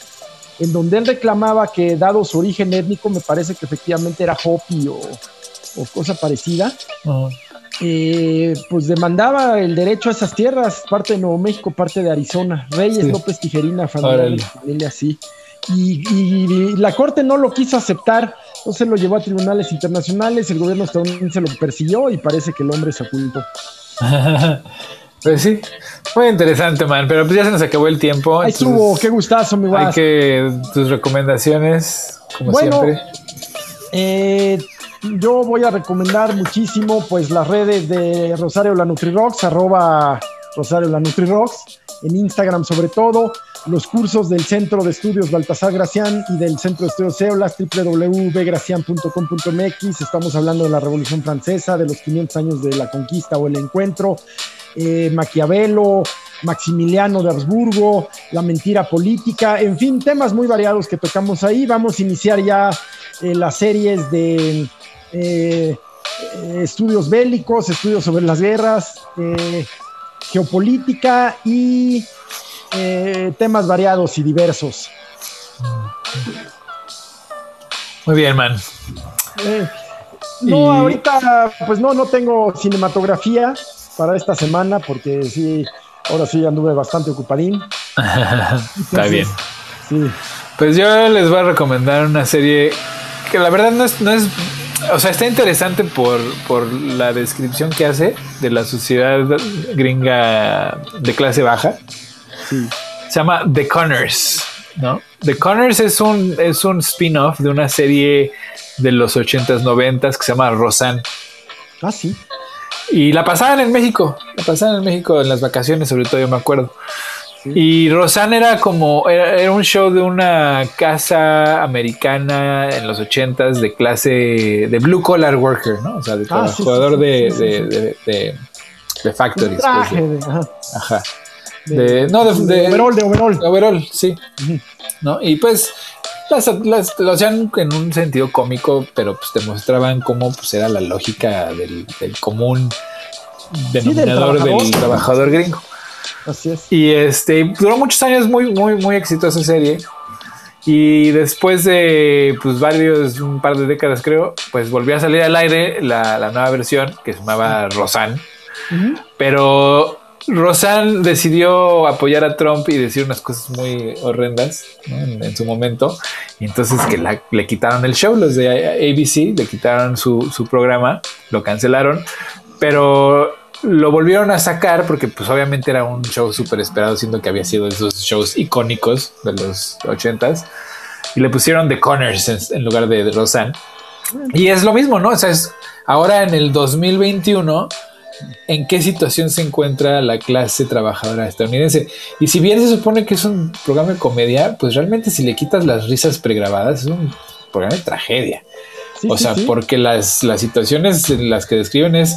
en donde él reclamaba que dado su origen étnico, me parece que efectivamente era Hopi o, cosa parecida, eh, pues demandaba el derecho a esas tierras, parte de Nuevo México, parte de Arizona. Reyes López Tijerina, familia, familia así. Y, la corte no lo quiso aceptar entonces lo llevó a tribunales internacionales, el gobierno estadounidense lo persiguió y parece que el hombre se ocultó. pues sí, muy interesante, man, pero pues ya se nos acabó el tiempo. Ahí estuvo, qué gustazo, mi Hay que tus recomendaciones, como siempre. Eh, yo voy a recomendar muchísimo pues las redes de Rosario La Nutrirocks, arroba Rosario La Nutrirocks, en Instagram sobre todo los cursos del Centro de Estudios Baltasar Gracián y del Centro de Estudios Ceulas, www.gracian.com.mx. Estamos hablando de la Revolución Francesa, de los 500 años de la conquista o el encuentro, eh, Maquiavelo, Maximiliano de Habsburgo, la mentira política, en fin, temas muy variados que tocamos ahí. Vamos a iniciar ya eh, las series de eh, estudios bélicos, estudios sobre las guerras, geopolítica y eh, temas variados y diversos. Muy bien, man. Eh, no, ahorita, pues no, no tengo cinematografía para esta semana porque sí, ahora sí anduve bastante ocupadín. Está bien. Sí. Pues yo les voy a recomendar una serie que la verdad no es, no es o sea, está interesante por, por la descripción que hace de la sociedad gringa de clase baja. Se llama The Connors, ¿no? The Connors es un, es un spin-off de una serie de los 80s, 90s que se llama Rosanne. Ah, sí. Y la pasaban en México, la pasaban en México en las vacaciones, sobre todo yo me acuerdo. Y Rosanne era como, era, un show de una casa americana en los 80s de clase de blue collar worker, ¿no? O sea, de ah, trabajador de, de, de, de, factories. Pues, ajá. De, no, de, de, overall, de overall. overall, sí. ¿No? Y pues las, lo hacían en un sentido cómico, pero pues demostraban cómo pues era la lógica del, común denominador del trabajador. gringo. Así es. Y este, duró muchos años muy, muy, muy exitosa serie. Y después de pues varios, un par de décadas creo, pues volvió a salir al aire la, la nueva versión que se llamaba Rosanne. Pero Rosanne decidió apoyar a Trump y decir unas cosas muy horrendas en, su momento. Y entonces que le quitaron el show, los de ABC, le quitaron su, su programa, lo cancelaron. Pero lo volvieron a sacar porque pues obviamente era un show súper esperado, siendo que había sido esos shows icónicos de los ochentas. Y le pusieron The Connors en, lugar de, Rosanne. Y es lo mismo, ¿no? O sea, es ahora en el 2021 en qué situación se encuentra la clase trabajadora estadounidense. Y si bien se supone que es un programa de comedia, pues realmente si le quitas las risas pregrabadas es un programa de tragedia. o sea, porque las, las situaciones en las que describen es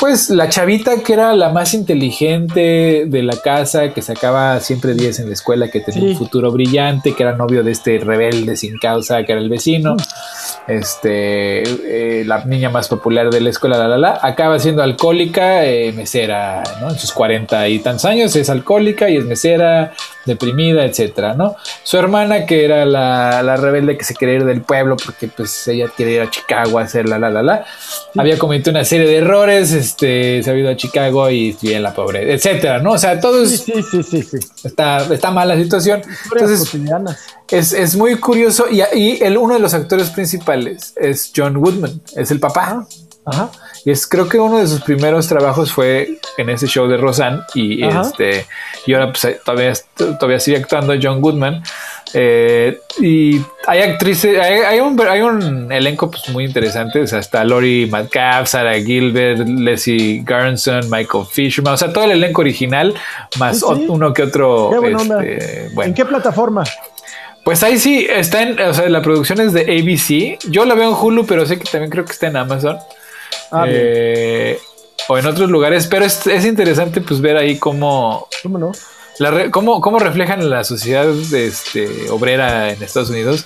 pues la chavita que era la más inteligente de la casa, que sacaba siempre 10 en la escuela, que tenía un futuro brillante, que era novio de este rebelde sin causa, que era el vecino, este, eh, la niña más popular de la escuela, la, la, la, acaba siendo alcohólica, eh, mesera, ¿no? En sus 40 y tantos años es alcohólica y es mesera, deprimida, etcétera, ¿no? Su hermana, que era la, la, rebelde que se quería ir del pueblo porque pues ella quiere ir a Chicago a hacer la, la, la, la, había cometido una serie de errores, este, se ha ido a Chicago y vive en la pobreza, etcétera, ¿no? O sea, todo es, sí, sí, sí, sí, Está, está mal la situación. Entonces, es, es, muy curioso y, y, el, uno de los actores principales es John Woodman, es el papá. Ajá. Y es, creo que uno de sus primeros trabajos fue en ese show de Roseanne y este y ahora pues todavía, todavía sigue actuando John Goodman. Eh, y hay actrices, hay, un, hay un elenco pues, muy interesante. O sea, está Lori Metcalf, Sarah Gilbert, Leslie Garnson, Michael Fisherman. O sea, todo el elenco original, más uno que otro. Este, ¿En qué plataforma? Pues ahí sí, está en, o sea, la producción es de ABC. Yo la veo en Hulu, pero sé que también creo que está en Amazon. Ah, eh, o en otros lugares, pero es, es, interesante pues ver ahí cómo, ¿Cómo, no? la cómo, cómo, reflejan la sociedad este, obrera en Estados Unidos,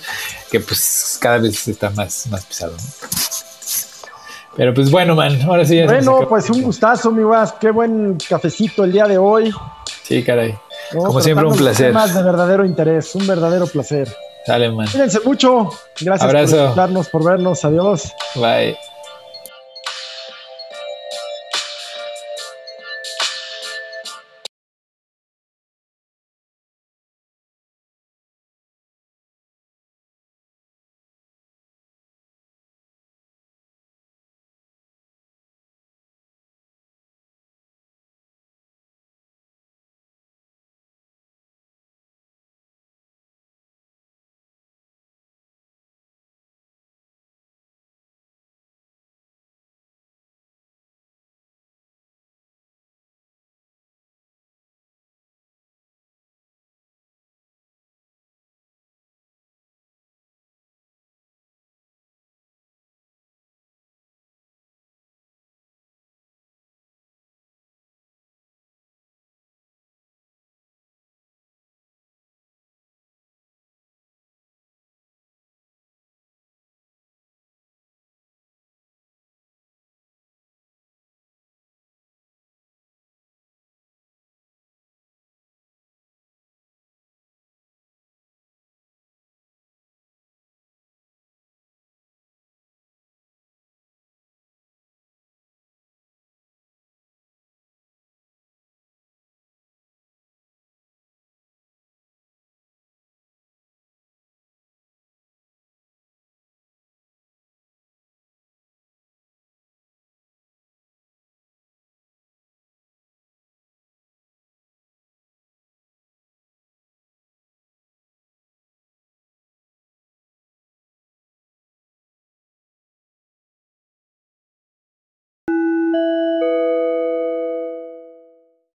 que pues cada vez está más, más pesado. Pero pues bueno, man, ahora sí. Ya bueno, pues un gustazo, mi guas, qué buen cafecito el día de hoy. Sí, caray. Como siempre, un placer. Más de verdadero interés, un verdadero placer. Dale, man. Cuídense mucho. Gracias por escucharnos, por vernos. Adiós. Bye.